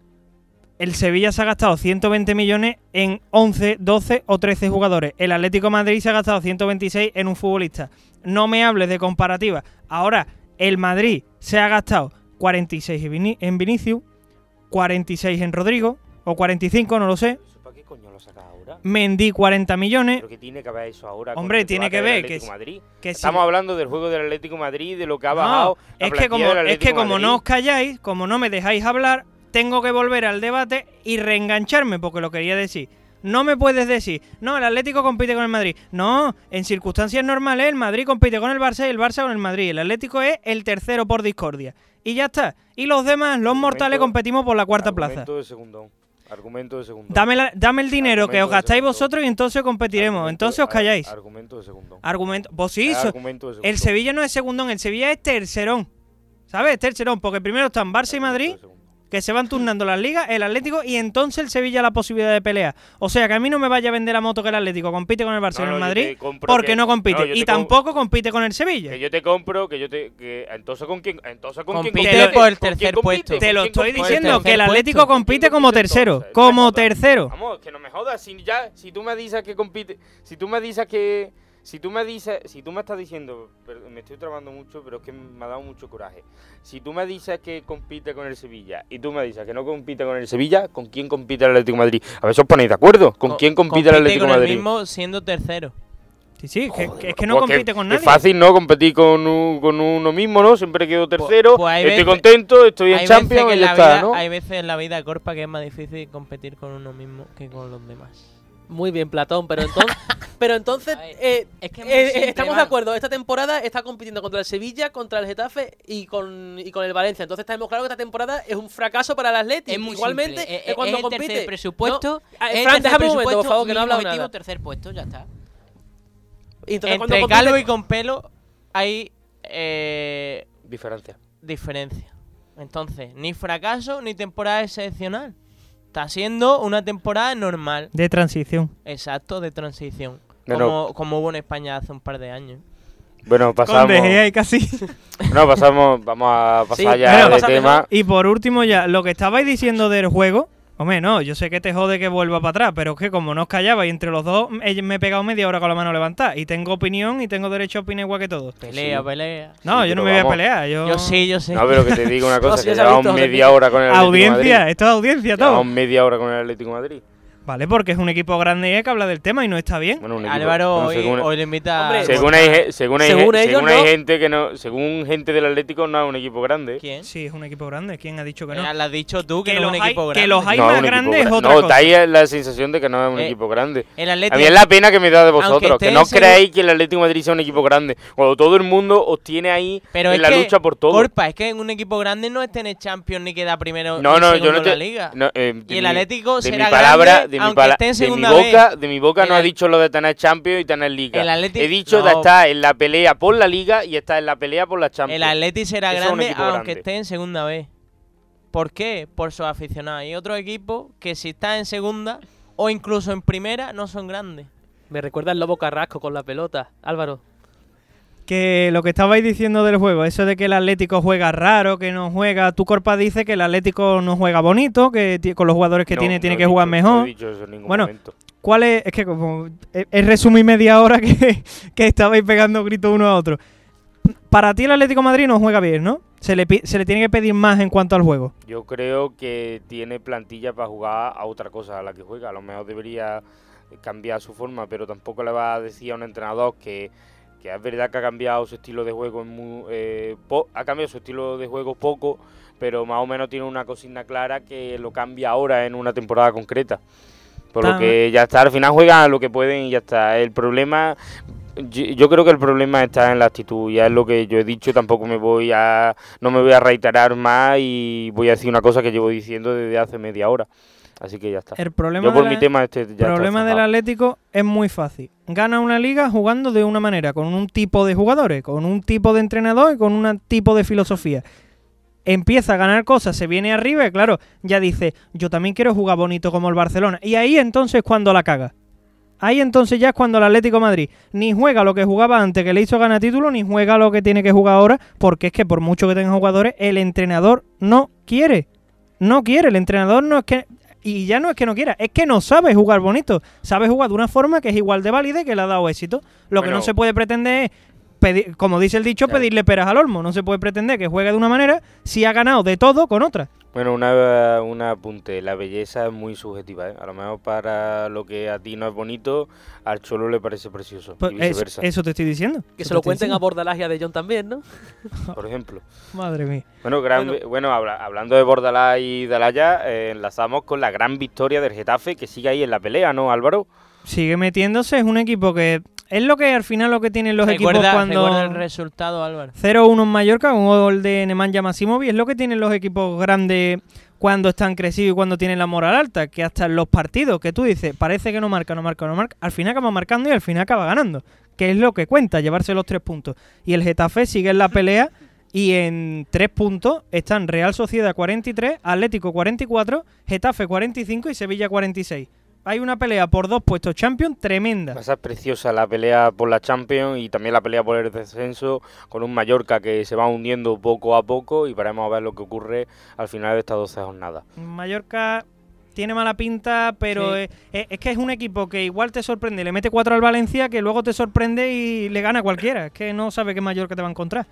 el Sevilla se ha gastado 120 millones en 11, 12 o 13 jugadores. El Atlético de Madrid se ha gastado 126 en un futbolista. No me hables de comparativa. Ahora, el Madrid se ha gastado 46 en Vini- en Vinicius, 46 en Rodrigo, o 45, no lo sé. ¿Eso para qué coño lo sacas ahora? Mendy 40 millones. Pero que tiene que ver eso ahora. Hombre, tiene que ver que Madrid. Que Estamos hablando del juego del Atlético Madrid, de lo que ha No, bajado. la es que plantilla como, del es que como no os calláis, como no me dejáis hablar, tengo que volver al debate y reengancharme, porque lo quería decir. No me puedes decir, no, el Atlético compite con el Madrid. No, en circunstancias normales el Madrid compite con el Barça y el Barça con el Madrid. El Atlético es el tercero por discordia. Y ya está. Y los demás, los mortales, competimos por la cuarta plaza. Argumento de segundo. Argumento de segundo. Dame, la- dame el dinero que os gastáis vosotros y entonces competiremos. Argumento- Entonces os calláis. Argumento de segundo. Argumento. Pues sí, so- argumento de segundo. el Sevilla no es segundón, el Sevilla es tercerón. ¿Sabes? Tercerón, porque primero están Barça y Madrid. Que se van turnando las ligas, el Atlético y entonces el Sevilla la posibilidad de pelear. O sea, que a mí no me vaya a vender la moto que el Atlético compite con el Barcelona No, Madrid porque que- no compite no, y com- tampoco compite con el Sevilla. Que yo te compro, que yo te. Que, entonces con quién. Entonces con quién Compite compite? por el ¿Con quién tercer compite? puesto. ¿Con Te lo estoy compite? diciendo, que el Atlético puesto. compite ¿Quién como compite tercero, entonces? Como tercero. Vamos, que no me jodas. Si ya, si tú me dices que compite, si tú me dices que, si tú me dices, si tú me estás diciendo, me estoy trabando mucho, pero es que me ha dado mucho coraje. Si tú me dices que compite con el Sevilla y tú me dices que no compite con el Sevilla, ¿con quién compite el Atlético de Madrid? A ver si os ponéis de acuerdo. ¿Con Co- quién compite el Atlético con Madrid? el mismo siendo tercero. Sí, sí, que, que es que no Pues compite con nadie. fácil, ¿no? Competir con, un- con uno mismo, ¿no? Siempre quedo tercero, pues estoy veces- contento, estoy en Champions y ya está, vida, ¿no? hay veces en la vida corpa que es más difícil competir con uno mismo que con los demás. Muy bien, Platón, pero entonces, [laughs] pero entonces ver, eh, es que muy eh, estamos de acuerdo. Esta temporada está compitiendo contra el Sevilla, contra el Getafe y con, y con el Valencia. Entonces tenemos claro que esta temporada es un fracaso para el Atlético. Es muy Igualmente, simple. es Eh, cuando es el compite. tercer presupuesto. No, ah, es el Fran, tercer déjame un momento, por presupuesto, favor, que no nada. tercer puesto, ya está. Entonces, Entre compite- calvo y con pelo hay eh, Diferencia. diferencia. Entonces, ni fracaso ni temporada excepcional. Está siendo una temporada normal. De transición. Exacto, de transición. Bueno. Como, como hubo en España hace un par de años. Bueno, pasamos. Casi. [laughs] No, pasamos, vamos a pasar Sí, ya de tema. Y por último ya, lo que estabais diciendo del juego, hombre, no, yo sé que te jode que vuelva para atrás, pero es que como no os callabais entre los dos, eh, me he pegado media hora con la mano levantada y tengo opinión y tengo derecho a opinar igual que todos. Pelea, Sí. pelea. No, Sí, yo no me voy a pelear, yo... Yo sí, yo sí. No, pero que te digo una [laughs] cosa, que llevamos media hora con el Atlético Audiencia, Madrid. esto es audiencia todo. Llevamos media hora con el Atlético Madrid. Vale, porque es un equipo grande que habla del tema y no está bien. Bueno, Álvaro bueno, hoy, según, hoy le invita Hombre, a según hay, según hay, Según ellos, según hay no. gente que no, según gente del Atlético no es un equipo grande. ¿Quién? Sí, es un equipo grande. ¿Quién ha dicho que no? Ya lo has dicho tú, que, Que no es los un hay- equipo que grande. los hay No, más un equipo grande es otra No, cosa. está ahí la sensación de que no es un Eh, equipo grande. El A Atlético mí es la pena que me da de vosotros, que no creáis que el Atlético de Madrid sea un equipo grande. Cuando todo el mundo os tiene ahí Pero en la que, lucha por todo. Corpa, es que en un equipo grande no es tener Champions ni queda primero no, no, yo no en te. la liga. no, eh, Y el Atlético será grande, de mi, aunque pala- esté en de mi segunda boca, vez. de mi boca no ha dicho lo de tener Champions y tener Liga. El Atleti- He dicho no. de estar en la pelea por la Liga y estar en la pelea por la Champions. El Atleti será Eso grande equipo aunque grande. esté en segunda vez. ¿Por qué? Por sus aficionados. Hay otros equipos que si están en segunda o incluso en primera no son grandes. Me recuerda el Lobo Carrasco con la pelota. Álvaro. Que lo que estabais diciendo del juego, eso de que el Atlético juega raro, que no juega. Tu Corpa dice que el Atlético no juega bonito, que con los jugadores que No, tiene no tiene que jugar dicho- No mejor. he dicho eso en ningún Bueno, momento. ¿Cuál es? Es que como he resumido media hora que, [laughs] que estabais pegando gritos uno a otro. Para ti el Atlético de Madrid no juega bien, ¿no? Se le, se le tiene que pedir más en cuanto al juego. Yo creo que tiene plantilla para jugar a otra cosa a la que juega. A lo mejor debería cambiar su forma, pero tampoco le va a decir a un entrenador que, que es verdad que ha cambiado su estilo de juego, en eh, po- ha cambiado su estilo de juego poco, pero más o menos tiene una consigna clara que lo cambia ahora en una temporada concreta. Por Tan- lo que ya está, al final juegan lo que pueden y ya está. El problema, yo, yo creo que el problema está en la actitud, ya es lo que yo he dicho, tampoco me voy a, no me voy a reiterar más y voy a decir una cosa que llevo diciendo desde hace media hora. Así que ya está. El problema, Yo por mi tema este ya está problema del. Atlético es muy fácil. Gana una liga jugando de una manera, con un tipo de jugadores, con un tipo de entrenador y con un tipo de filosofía. Empieza a ganar cosas, se viene arriba y claro, ya dice, yo también quiero jugar bonito como el Barcelona. Y ahí entonces cuando la caga. Ahí entonces ya es cuando el Atlético de Madrid ni juega lo que jugaba antes que le hizo ganar título, ni juega lo que tiene que jugar ahora, porque es que por mucho que tenga jugadores, el entrenador no quiere. No quiere, el entrenador no es que... Y ya no es que no quiera, es que no sabe jugar bonito. Sabe jugar de una forma que es igual de válida y que le ha dado éxito. Lo que no se puede pretender es, pedir- como dice el dicho, Claro. pedirle peras al olmo. No se puede pretender que juegue de una manera si ha ganado de todo con otra. Bueno, una, un apunte. La belleza es muy subjetiva. ¿eh? A lo mejor para lo que a ti no es bonito, al cholo le parece precioso. Pues y es- viceversa, eso te estoy diciendo. Que se lo cuenten a diciendo. Bordalás y a De Jong también, ¿no? [laughs] por ejemplo. Madre mía. Bueno, gran, Bueno. bueno, habla- hablando de Bordalás y Dalaya, eh, enlazamos con la gran victoria del Getafe que sigue ahí en la pelea, ¿no, Álvaro? Sigue metiéndose, es un equipo que... Es lo que al final lo que tienen los equipos cuando... el resultado, Álvaro. 0-1 en Mallorca, un gol de Nemanja Massimovic. Es lo que tienen los equipos grandes cuando están crecidos y cuando tienen la moral alta. Que hasta en los partidos que tú dices, parece que no marca, no marca, no marca. Al final acaba marcando y al final acaba ganando. Que es lo que cuenta, llevarse los tres puntos. Y el Getafe sigue en la pelea Y en tres puntos están Real Sociedad 43, Atlético 44, Getafe 45 y Sevilla 46. Hay una pelea por dos puestos Champions tremenda. Va a ser preciosa la pelea por la Champions y también la pelea por el descenso con un Mallorca que se va hundiendo poco a poco y veremos a ver lo que ocurre al final de estas 12 jornadas. Mallorca tiene mala pinta, pero Sí. es, que es un equipo que igual te sorprende, le mete cuatro al Valencia, que luego te sorprende y le gana a cualquiera. Es que no sabe qué Mallorca te va a encontrar.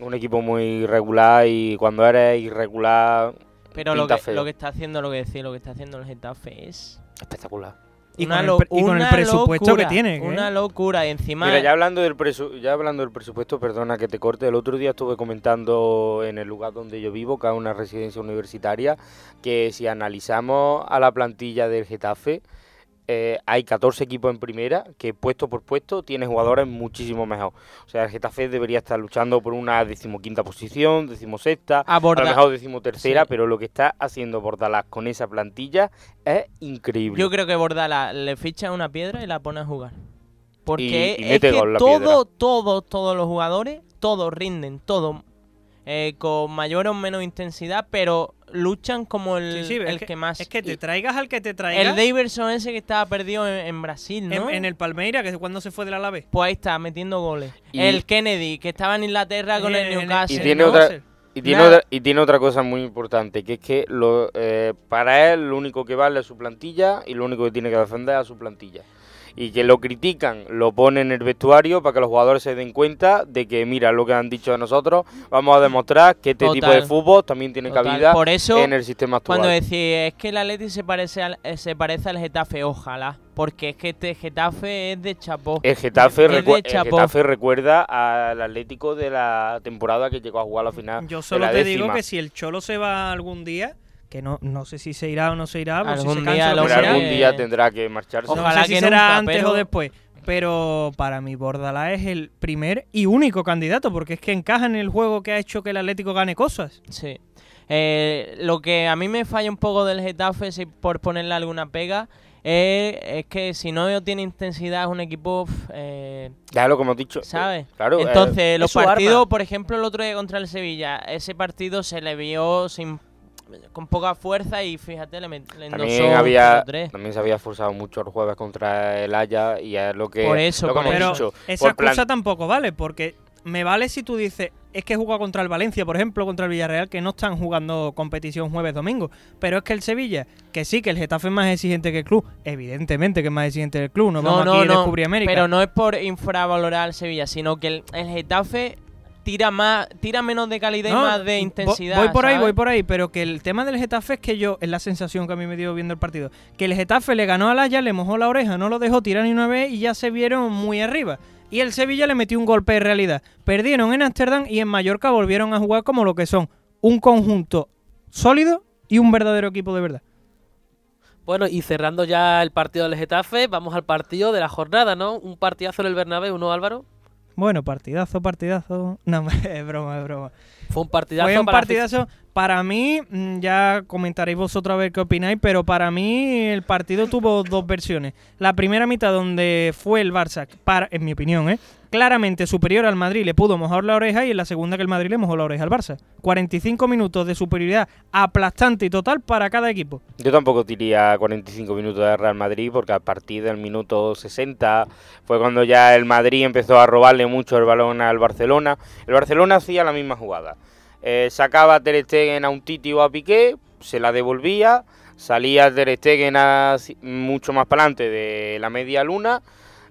Un equipo muy irregular y cuando eres irregular Pero lo que, feo. lo que está haciendo, lo que decía, lo que está haciendo el Getafe es espectacular. Y con el lo- pre- y con el una presupuesto locura, que tiene, ¿eh? Una locura. Y encima. Mira, ya hablando del presu- ya hablando del presupuesto, perdona que te corte, el otro día estuve comentando en el lugar donde yo vivo, que es una residencia universitaria, que si analizamos a la plantilla del Getafe, eh, hay 14 equipos en primera, que puesto por puesto tiene jugadores muchísimo mejor. O sea, el Getafe debería estar luchando por una decimoquinta posición, decimosexta, a aborda- lo mejor decimotercera, Sí. pero lo que está haciendo Bordalás con esa plantilla es increíble. Yo creo que Bordala le ficha una piedra y la pone a jugar. Porque Y- y es que gol la todo, piedra. todos, todos los jugadores, todos rinden, todos eh, con mayor o menos intensidad, pero luchan como el, Sí, sí, el es que, que, más. Es que te traigas al que te traiga. el Daverson ese que estaba perdido en, en Brasil, ¿no? en, en el Palmeira, que es cuando se fue del Alavés. Pues ahí está, metiendo goles. Y- El Kennedy, que estaba en Inglaterra con el en- Newcastle. Y en tiene otra-. Y tiene, otra, y tiene otra cosa muy importante, que es que lo, eh, para él lo único que vale es su plantilla y lo único que tiene que defender es su plantilla. Y que lo critican, lo ponen en el vestuario para que los jugadores se den cuenta de que, mira, lo que han dicho de nosotros, vamos a demostrar que este tipo de fútbol también tiene Total. cabida Por eso, en el sistema actual. Cuando decís es que el Atleti se parece al, eh, se parece al Getafe, ojalá. Porque es que este Getafe es de chapó. El Getafe, Es de recue- el chapó. Getafe recuerda al Atlético de la temporada que llegó a jugar la final. Yo de solo la te digo que si el Cholo se va algún día, que no, no sé si se irá o no se irá, si Algún se cansa día o lo lo Pero que algún que- día tendrá que marcharse. no Ojalá sé si que será nunca, antes pero- o después. Pero para mí Bordalás es el primer y único candidato, porque es que encaja en el juego que ha hecho que el Atlético gane cosas. Sí. Eh, lo que a mí me falla un poco del Getafe, si por ponerle alguna pega, es, es que si no tiene intensidad es un equipo, eh, Ya lo que hemos dicho. ¿sabes? Claro, eh, Entonces, los arma. partidos, por ejemplo, el otro día contra el Sevilla, ese partido se le vio sin con poca fuerza y fíjate, le, met- le También endosó había, 0-3. también se había forzado mucho el jueves contra el Haya y es lo que, Por eso, lo que por hemos Pero dicho. esa Por plan- tampoco vale, porque me vale si tú dices, es que he jugado contra el Valencia, por ejemplo, contra el Villarreal, que no están jugando competición jueves-domingo. Pero es que el Sevilla, que sí, que el Getafe es más exigente que el club, evidentemente que es más exigente que el club, no, vamos aquí a descubrir América. Pero no es por infravalorar al Sevilla, sino que el, el Getafe tira más, tira menos de calidad No, y más de intensidad. Voy por ahí, voy por ahí, pero que el tema del Getafe es que yo, es la sensación que a mí me dio viendo el partido, que el Getafe le ganó al Haya, le mojó la oreja, no lo dejó tirar ni una vez y ya se vieron muy arriba. Y el Sevilla le metió un golpe de realidad. Perdieron en Ámsterdam y en Mallorca volvieron a jugar como lo que son, un conjunto sólido y un verdadero equipo de verdad. Bueno, y cerrando ya el partido del Getafe, vamos al partido de la jornada, ¿no? Un partidazo en el Bernabéu, ¿no, Álvaro? Bueno, partidazo, partidazo. No, [laughs] es broma, es broma. Fue un partidazo Fue un para partidazo. Para mí, mm, ya comentaréis vosotros a ver qué opináis, pero para mí el partido tuvo dos versiones. La primera mitad donde fue el Barça, para, en mi opinión, ¿eh? claramente superior al Madrid, le pudo mojar la oreja y en la segunda que el Madrid le mojó la oreja al Barça. 45 minutos de superioridad aplastante y total para cada equipo. Yo tampoco diría 45 minutos de Real Madrid porque a partir del minuto 60 fue cuando ya el Madrid empezó a robarle mucho el balón al Barcelona. El Barcelona hacía la misma jugada. Eh, sacaba a Ter Stegen a un Titi o a Piqué, se la devolvía, salía Ter Stegen a- mucho más para adelante de la media luna,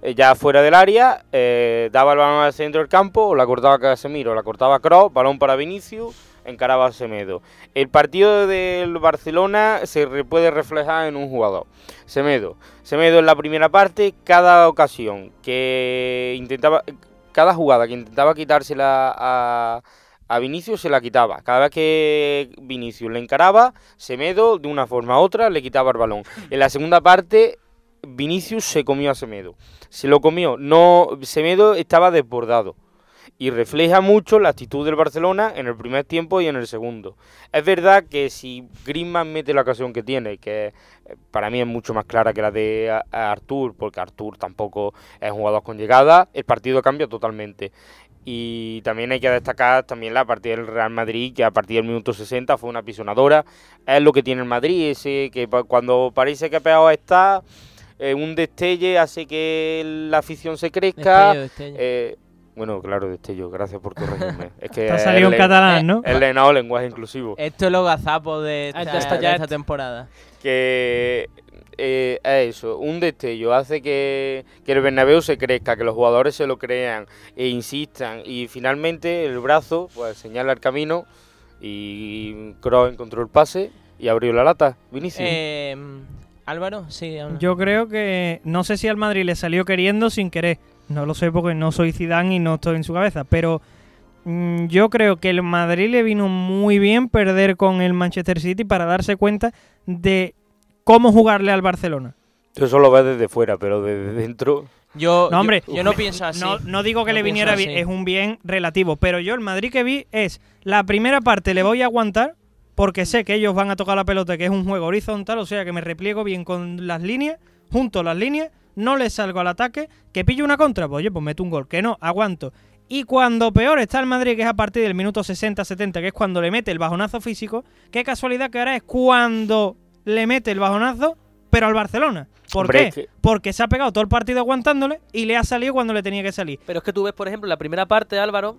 eh, ya fuera del área, eh, daba el balón al centro del campo, la cortaba Casemiro, la cortaba Kroos, balón para Vinicius, encaraba a Semedo. El partido del Barcelona se puede reflejar en un jugador. Semedo. Semedo en la primera parte, cada ocasión que intentaba, cada jugada que intentaba quitársela a, a Vinicius se la quitaba. Cada vez que Vinicius le encaraba, Semedo de una forma u otra le quitaba el balón. [laughs] En la segunda parte, Vinicius se comió a Semedo. Se lo comió. No, Semedo estaba desbordado y refleja mucho la actitud del Barcelona en el primer tiempo y en el segundo. Es verdad que si Griezmann mete la ocasión que tiene, que eh, para mí es mucho más clara que la de a Artur, porque Artur tampoco es un jugador con llegada, el partido cambia totalmente. Y también hay que destacar también la partida del Real Madrid, que a partir del minuto 60 fue una pisonadora. Es lo que tiene el Madrid, ese que cuando parece que peor está, eh, un destelle hace que la afición se crezca. Destello, destello. Eh, bueno, claro, destello, gracias por corregirme. Es que [laughs] Te ha salido en catalán, ¿no? es lenado lenguaje inclusivo. Esto es lo gazapo de esta, esta temporada. que eh, es eso, un destello hace que, que el Bernabéu se crezca, que los jugadores se lo crean e insistan y finalmente el brazo pues señala el camino y Kroos encontró el pase y abrió la lata. Vinicius. Eh, Álvaro, sí. habla. Yo creo que no sé si al Madrid le salió queriendo sin querer. No lo sé porque no soy Zidane y no estoy en su cabeza, pero mm, yo creo que el Madrid le vino muy bien perder con el Manchester City para darse cuenta de cómo jugarle al Barcelona. Tú eso lo ves desde fuera, pero desde dentro... Yo, No, hombre, yo, yo no pienso así. No, no digo que No le viniera bien, es un bien relativo, pero yo el Madrid que vi es la primera parte le voy a aguantar porque sé que ellos van a tocar la pelota, que es un juego horizontal, o sea que me repliego bien con las líneas, junto las líneas, no le salgo al ataque, que pillo una contra, pues oye, pues meto un gol, que no, aguanto. Y cuando peor está el Madrid, que es a partir del minuto 60-70, que es cuando le mete el bajonazo físico, qué casualidad que ahora es cuando le mete el bajonazo, pero al Barcelona. ¿Por Hombre, qué? es que- Porque se ha pegado todo el partido aguantándole y le ha salido cuando le tenía que salir. Pero es que tú ves, por ejemplo, la primera parte, Álvaro,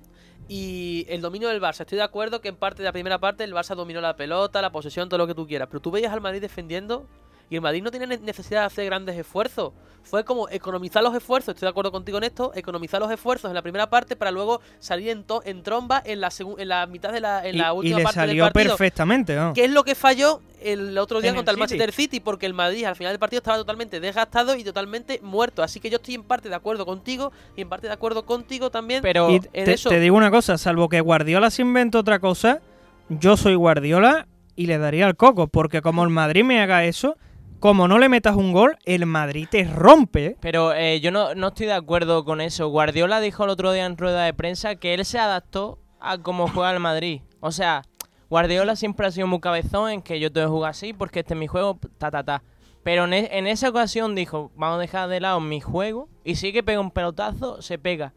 y el dominio del Barça. Estoy de acuerdo que en parte de la primera parte el Barça dominó la pelota, la posesión, todo lo que tú quieras. Pero tú veías al Madrid defendiendo y el Madrid no tiene ne- necesidad de hacer grandes esfuerzos. Fue como economizar los esfuerzos, estoy de acuerdo contigo en esto, economizar los esfuerzos en la primera parte para luego salir en, to- en tromba en la, en la mitad de la, en y, la y última le parte del salió partido. perfectamente, ¿no? ¿Qué es lo que falló el otro día En el contra el, City. Manchester City? Porque el Madrid al final del partido estaba totalmente desgastado y totalmente muerto. Así que yo estoy en parte de acuerdo contigo y en parte de acuerdo contigo también. Pero en te, eso- te digo una cosa, salvo que Guardiola se invente otra cosa, yo soy Guardiola y le daría el coco, porque como el Madrid me haga eso, como no le metas un gol, el Madrid te rompe. Pero eh, yo no, no estoy de acuerdo con eso. Guardiola dijo el otro día en rueda de prensa que él se adaptó a cómo juega el Madrid. O sea, Guardiola siempre ha sido muy cabezón en que yo que jugar así porque este es mi juego, ta, ta, ta. Pero en, e- en esa ocasión dijo, vamos a dejar de lado mi juego y sí que pega un pelotazo, se pega.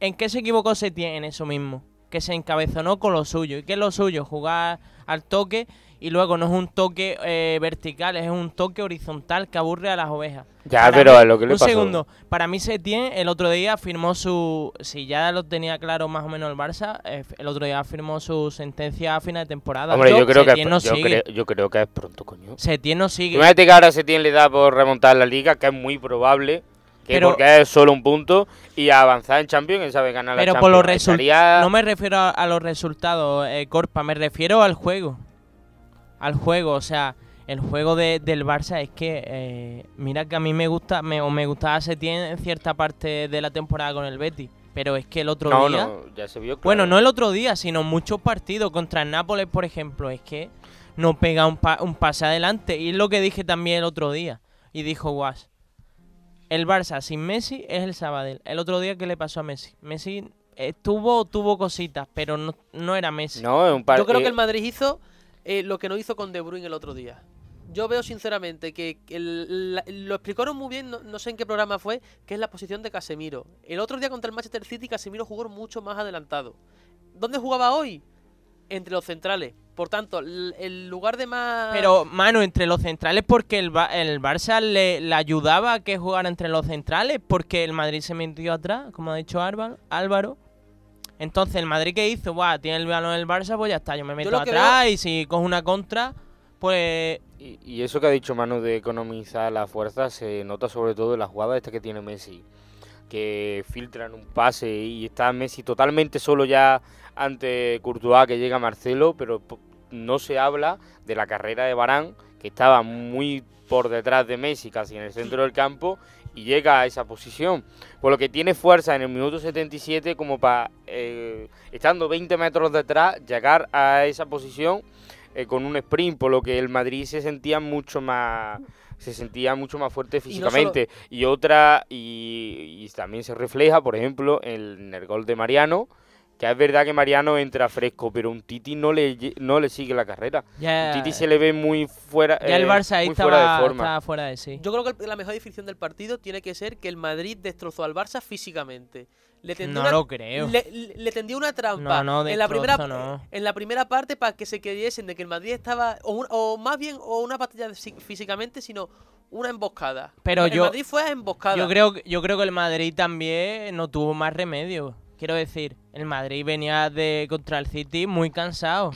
¿En qué se equivocó Setién en eso mismo? Que se encabezonó con lo suyo. ¿Y qué es lo suyo? Jugar al toque y luego no es un toque eh, vertical, es un toque horizontal que aburre a las ovejas. Ya, Para pero mí- a lo que le un pasó. segundo. Para mí Setién el otro día firmó su... Si ya lo tenía claro más o menos el Barça, eh, el otro día firmó su sentencia a final de temporada. Hombre, yo creo, que es, no yo, sigue. creo, yo creo que es pronto, coño. Setién no sigue. Imagínate que ahora Setién le da por remontar la liga, que es muy probable, que Pero- porque es solo un punto, y avanzar en Champions, él sabe ganar Pero la por los Champions. resultados... No me refiero a, a los resultados, eh, Corpa, me refiero al juego. Al juego, o sea, el juego de- del Barça es que... eh, mira que a mí me gusta, me, o me gustaba Setién en cierta parte de la temporada con el Betis. Pero es que el otro No, día... no, ya se vio claro. Bueno, no el otro día, sino muchos partidos contra el Nápoles, por ejemplo. Es que no pega un, pa- un pase adelante. Y es lo que dije también el otro día. Y dijo Guas. El Barça sin Messi es el Sabadell. El otro día, ¿qué le pasó a Messi? Messi eh, tuvo, tuvo cositas, pero no, no era Messi. No, es un par- Yo creo que el Madrid hizo eh, lo que no hizo con De Bruyne el otro día. Yo veo sinceramente que lo explicaron muy bien, no, sé en qué programa fue, que es la posición de Casemiro. El otro día contra el Manchester City Casemiro jugó mucho más adelantado. ¿Dónde jugaba hoy? Entre los centrales. Por tanto, el, lugar de más... Pero, mano, entre los centrales, porque el, el Barça le, le ayudaba a que jugara entre los centrales, porque el Madrid se metió atrás, como ha dicho Álvaro. Álvaro. Entonces, el Madrid que hizo, Buah, tiene el balón el Barça, pues ya está, yo me meto atrás y si cojo una contra, pues Y, y eso que ha dicho Manu de economizar la fuerza se nota sobre todo en la jugada esta que tiene Messi. Que filtran un pase y está Messi totalmente solo ya ante Courtois que llega Marcelo, pero no se habla de la carrera de Barán, que estaba muy por detrás de Messi, casi en el centro del campo, y llega a esa posición. Por lo que tiene fuerza en el minuto 77 como para, eh, estando 20 metros detrás, llegar a esa posición eh, con un sprint, por lo que el Madrid se sentía mucho más se sentía mucho más fuerte Y no físicamente y, otra y, y también se refleja por ejemplo en el gol de Mariano Que es verdad que Mariano entra fresco, pero un Titi no le, no le sigue la carrera. Ya, Titi se le ve muy fuera, ya el eh, Barça ahí muy fuera estaba, de forma. estaba fuera de sí. Yo creo que el- la mejor definición del partido tiene que ser que el Madrid destrozó al Barça físicamente. Le tendió No una, lo creo. le, le- tendió una trampa No, no, en la primera no. en la primera parte para que se creyesen de que el Madrid estaba o, un- o más bien o una batalla físicamente, sino una emboscada. Pero el yo- Madrid fue a emboscada. Yo creo, que- yo creo que el Madrid también no tuvo más remedio. Quiero decir, el Madrid venía de contra el City muy cansado.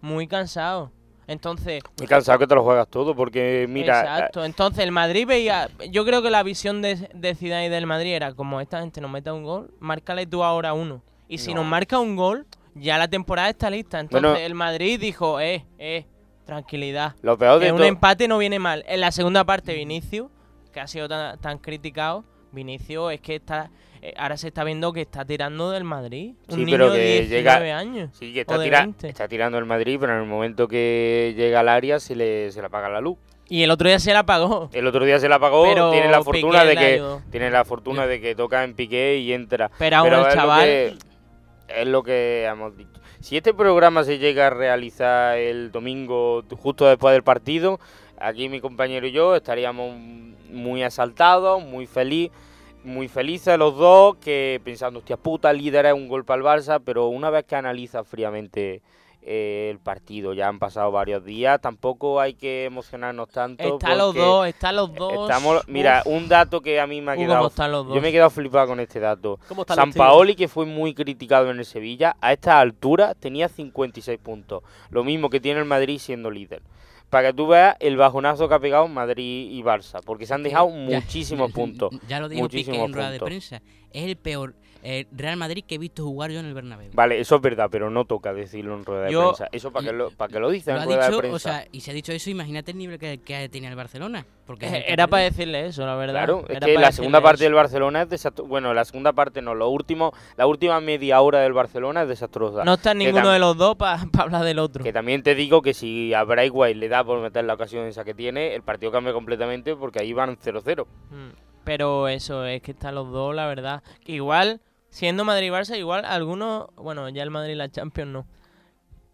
Muy cansado. Entonces, Muy cansado que te lo juegas todo, porque mira, exacto. Entonces el Madrid veía. Yo creo que la visión de, de Zidane y del Madrid era como esta gente nos meta un gol, márcale tú ahora uno. Y si No. nos marca un gol, ya la temporada está lista. Entonces Bueno. el Madrid dijo, eh, eh, tranquilidad. lo peor de Que un empate no viene mal. En la segunda parte, Vinicius, que ha sido tan, tan criticado, Vinicius es que está. eh, ahora se está viendo que está tirando del Madrid. Un Sí, niño pero de que 19 llega- años. Sí, que está, tira- 20. está tirando el Madrid, pero en el momento que llega al área se le, se le apaga la luz. Y el otro día se la apagó. El otro día se la apagó, Pero tiene la fortuna Piqué de que ayudó. tiene la fortuna de que toca en Piqué y entra. Pero aún Pero el chaval. lo que es lo que hemos dicho. Si este programa se llega a realizar el domingo justo después del partido, aquí mi compañero y yo estaríamos muy asaltados, muy feliz, muy felices los dos, que pensando, hostia puta, líder es un golpe al Barça, pero una vez que analizas fríamente eh, el partido, ya han pasado varios días, tampoco hay que emocionarnos tanto. Está los dos, está los dos. Estamos, mira, Uf, un dato que a mí me ha uh, cómo quedado están los dos. yo me he quedado flipado con este dato. ¿Cómo están San? Paoli, que fue muy criticado en el Sevilla, a estas alturas tenía 56 puntos. Lo mismo que tiene el Madrid siendo líder. Para que tú veas el bajonazo que ha pegado Madrid y Barça. Porque se han dejado Ya- muchísimos puntos. Ya lo dijo Piqué en rueda de prensa. Es el peor eh, Real Madrid que he visto jugar yo en el Bernabéu. Vale, eso es verdad, pero no toca decirlo en rueda de Yo- prensa. Eso para que lo, para que lo dice Lo en ha rueda de dicho, prensa. o sea, y se ha dicho eso, imagínate el nivel que, que tenía el Barcelona. Porque es el Eh, que Era para decirle eso, la verdad. Claro, es Era que para la segunda parte eso. del Barcelona es desastrosa. Bueno, la segunda parte no, lo último, la última media hora del Barcelona es desastrosa. No está que ninguno de los dos para hablar del otro. Que también te digo que si a White le da por meter la ocasión esa que tiene, el partido cambia completamente porque ahí van 0-0. Mm, Pero eso, es que están los dos, la verdad. Que igual, siendo Madrid y Barça, igual algunos. Bueno, ya el Madrid la Champions no.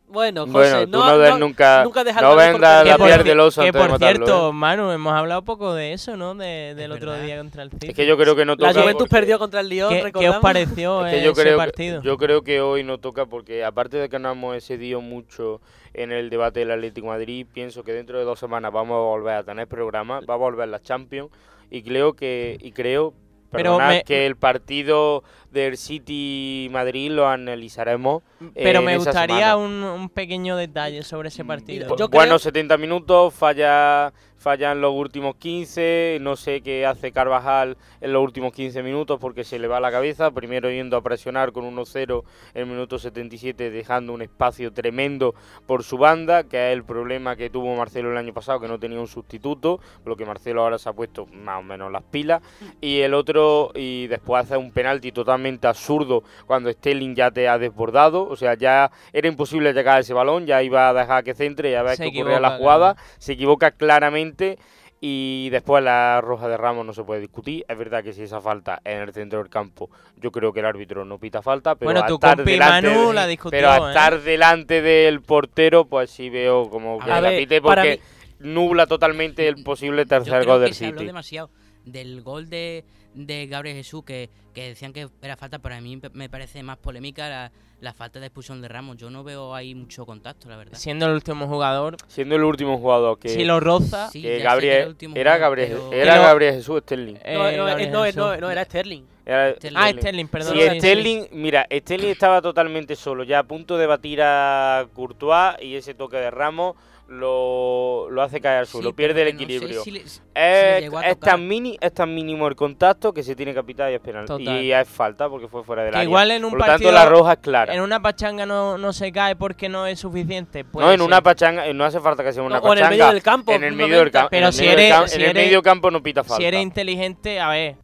Bueno, José, Bueno, tú no, no, des no- nunca, nunca no vendas la piel del oso que por matarlo, cierto, ¿eh? Manu, hemos hablado poco de eso, ¿no? De, del Es otro verdad. día contra el City. Es que yo creo que no toca. La Juventus porque- perdió contra el Lyon, ¿Qué, qué os pareció es que eh, yo ese creo partido? Que, yo creo que hoy no toca porque aparte de que nos hemos excedido mucho en el debate del Atlético de Madrid, pienso que dentro de dos semanas vamos a volver a tener programa, va a volver la Champions y creo que y creo Pero perdonad, me- que el partido del City Madrid lo analizaremos. Pero en me gustaría un, un pequeño detalle sobre ese partido. yo bueno, creo- 70 minutos, falla fallan los últimos 15, no sé qué hace Carvajal en los últimos 15 minutos porque se le va la cabeza, primero yendo a presionar con 1-0 en el minuto 77 dejando un espacio tremendo por su banda, que es el problema que tuvo Marcelo el año pasado, que no tenía un sustituto, por lo que Marcelo ahora se ha puesto más o menos las pilas, y el otro, y después hace un penalti totalmente absurdo cuando Sterling ya te ha desbordado, o sea, ya era imposible llegar a ese balón, ya iba a dejar que centre, ya ves que ocurría la jugada, se equivoca claramente y después la roja de Ramos no se puede discutir. Es verdad que si esa falta en el centro del campo, yo creo que el árbitro no pita falta, pero Bueno, a tu estar delante Manu de- la [laughs] discutió, pero a ¿eh? estar delante del portero, pues sí veo como que A la ver, pite porque nubla totalmente el posible Yo tercer creo gol que del se habló City. demasiado del gol de, de Gabriel Jesús, que, que decían que era falta, pero a mí me parece más polémica la, la falta de expulsión de Ramos. Yo no veo ahí mucho contacto, la verdad. Siendo el último jugador, Siendo el último jugador que, si lo roza, Sí, que que Gabriel era el último era jugador, Gabriel pero- era Gabriel Jesús Sterling. No, eh, no, no, Jesús. no, no, era Sterling. Era Sterling. Ah, Sterling, perdón. Sí. Sterling, mira, Sterling estaba totalmente solo, ya a punto de batir a Courtois y ese toque de Ramos lo, lo hace caer al suelo, Sí, pierde el no sé equilibrio. si le- si es, tan mini, es tan mínimo el contacto que se tiene que pitar y es penal. Total. Y es falta porque fue fuera del Que área. igual en un Por lo partido, tanto, la roja es clara. en una pachanga no, no se cae porque no es suficiente. no, puede en ser. una pachanga, eh, no hace falta que sea una o en el pachanga. medio del campo. En el medio del 90. campo. Pero si medio del eres- en el medio campo no pita falta. Si eres inteligente, a ver,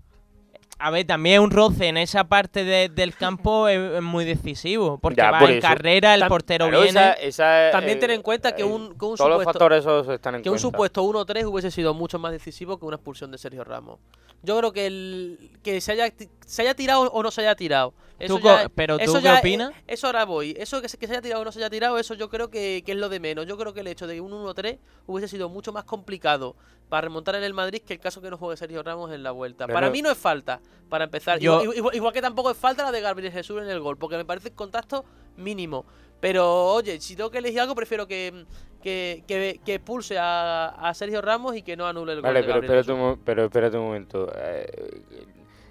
a ver, también un roce en esa parte de- del campo [laughs] es, es muy decisivo. Porque Ya, va por en eso. carrera, el Tam- portero viene. esa- esa, También eh, ten en cuenta que eh, un- que un todos los supuesto- factores esos están en Que un cuenta. supuesto 1-3 hubiese sido mucho más decisivo que una expulsión de Sergio Ramos. Yo creo que el que se haya, se haya tirado o no se haya tirado. Eso ¿Tú ya- co- pero tú eso qué ya, eh, opinas? Eso ahora voy. Eso que se, que se haya tirado o no se haya tirado, eso yo creo que, que es lo de menos. Yo creo que el hecho de un 1-3 hubiese sido mucho más complicado para remontar en el Madrid que el caso que no juegue Sergio Ramos en la vuelta. Pero para mí no es falta, para empezar. Yo- Igual, igual- igual que tampoco es falta la de Gabriel Jesús en el gol, porque me parece contacto mínimo. Pero oye, si tengo que elegir algo, prefiero que, que, que, que expulse a, a Sergio Ramos y que no anule el gol. Vale, de pero Gabriel espérate, un, Jesús. mo- pero espérate un momento. eh,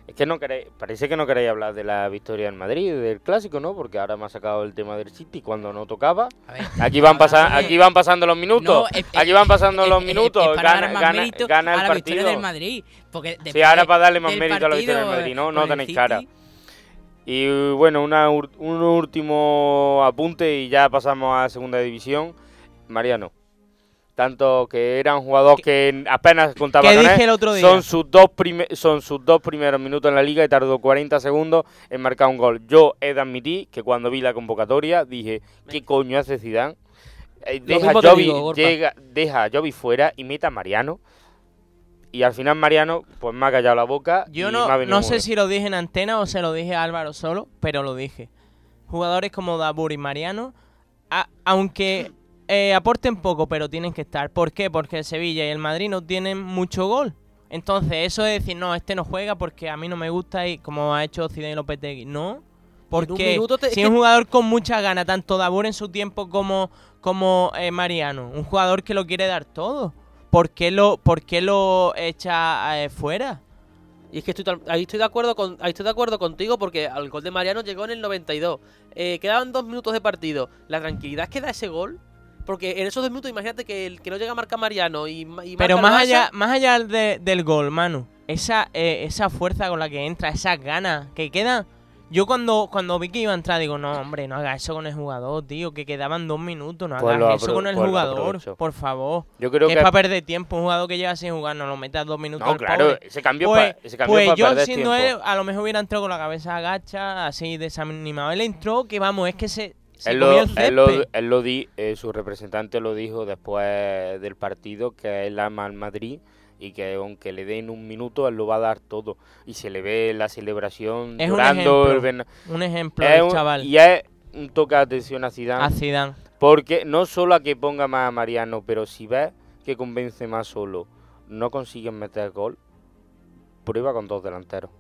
es que no queréis, parece que no queréis hablar de la victoria en Madrid, del clásico, ¿no? Porque ahora me ha sacado el tema del City cuando no tocaba. A ver, [laughs] Aquí van, ahora pasa- sí. aquí van pasando los minutos. No, es- es- aquí van pasando es- los minutos. es gana, gana- gana a el la victoria partido. del Madrid. Porque Sí, ahora para darle más mérito a la victoria del partido, Madrid, ¿no? No tenéis cara. Y bueno, una un último apunte y ya pasamos a segunda división. Mariano. Tanto que era un jugador que apenas contaba ¿Qué con dije él. el otro día? Son sus, dos son sus dos primeros minutos en la liga y tardó 40 segundos en marcar un gol. Yo he de admitir que cuando vi la convocatoria dije, ¿qué coño hace Zidane? Eh, deja, a Jovi, digo, llega- deja a Jovi fuera y meta a Mariano. Y al final Mariano pues me ha callado la boca. Yo y no, me ha venido no sé bien. si lo dije en antena o se lo dije a Álvaro solo, pero lo dije. Jugadores como Dabur y Mariano, a- aunque eh, aporten poco, pero tienen que estar. ¿Por qué? Porque el Sevilla y el Madrid no tienen mucho gol. Entonces, eso de decir, no, este no juega porque a mí no me gusta y como ha hecho Zidane y Lopetegui. No, porque te- si es un jugador con mucha gana, tanto Dabur en su tiempo como, como eh, Mariano, un jugador que lo quiere dar todo. ¿Por qué lo, por qué lo echa eh, fuera? Y es que estoy, ahí estoy de acuerdo con, ahí estoy de acuerdo contigo porque el gol de Mariano llegó en el 92. Eh, quedaban dos minutos de partido. La tranquilidad que da ese gol. Porque en esos dos minutos, imagínate que el que no llega a marcar Mariano y, y Pero más Barça, allá, más allá de- del gol, Manu, esa, eh, esa fuerza con la que entra, esas ganas que quedan. Yo cuando, cuando vi que iba a entrar, digo, no, hombre, no hagas eso con el jugador, tío, que quedaban dos minutos, no Pues hagas eso con el pues jugador, por favor. Yo creo que que... es para perder tiempo, un jugador que lleva sin jugar, no lo metas dos minutos No, al claro, pobre. ese cambio Pues, pa- ese cambio pues para yo perder siendo tiempo. él, a lo mejor hubiera entrado con la cabeza agacha, así desanimado. Él entró, que vamos, es que se Él lo, él lo- él lo di, eh, su representante lo dijo después del partido que él ama al Madrid y que aunque le den un minuto él lo va a dar todo. Y se le ve la celebración Es un llorando ejemplo. el Un ejemplo es un- chaval, y es un toque de atención a Zidane. A Zidane. porque no solo a que ponga más a Mariano pero si ves que convence más solo no consiguen meter gol prueba con dos delanteros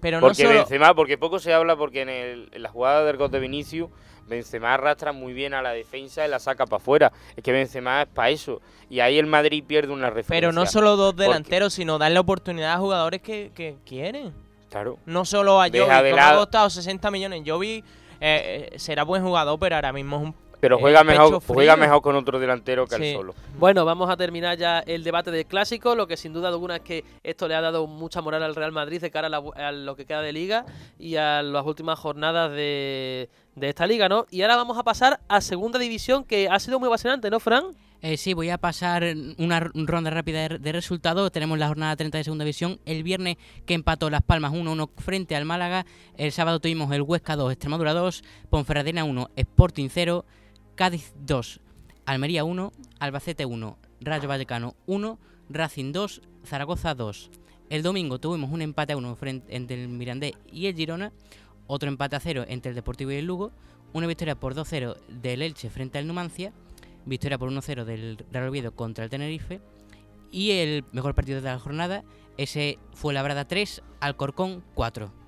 Pero no porque solo... Benzema, porque poco se habla porque en, el- en la jugada del gol de Vinicius, Benzema arrastra muy bien a la defensa y la saca para afuera. Es que Benzema es para eso. Y ahí el Madrid pierde una referencia. Pero no solo dos Porque- delanteros, sino darle oportunidad a jugadores que, que quieren. Claro. No solo a Jovi, que ha costado 60 millones. Jovi eh, eh, será buen jugador, pero ahora mismo es un... Pero Eh, juega mejor, juega mejor con otro delantero que Sí. solo. Bueno, vamos a terminar ya el debate del clásico. Lo que sin duda alguna es que esto le ha dado mucha moral al Real Madrid de cara a, la a lo que queda de liga y a las últimas jornadas de, de esta liga, ¿no? Y ahora vamos a pasar a segunda división que ha sido muy apasionante, ¿no, Fran? Eh, sí, voy a pasar una ronda rápida de, de resultados. Tenemos la jornada 30 de segunda división. El viernes que empató Las Palmas 1-1 frente al Málaga. El sábado tuvimos el Huesca 2, Extremadura 2, Ponferradina 1, Sporting 0, Cádiz 2, Almería 1, Albacete 1, Rayo Vallecano 1, Racing 2, Zaragoza 2. El domingo tuvimos un empate a 1 frente, entre el Mirandés y el Girona. Otro empate a 0 entre el Deportivo y el Lugo. Una victoria por 2-0 del Elche frente al Numancia victoria por 1-0 del Real Oviedo contra el Tenerife. Y el mejor partido de la jornada, ese fue Labrada 3, Alcorcón 4.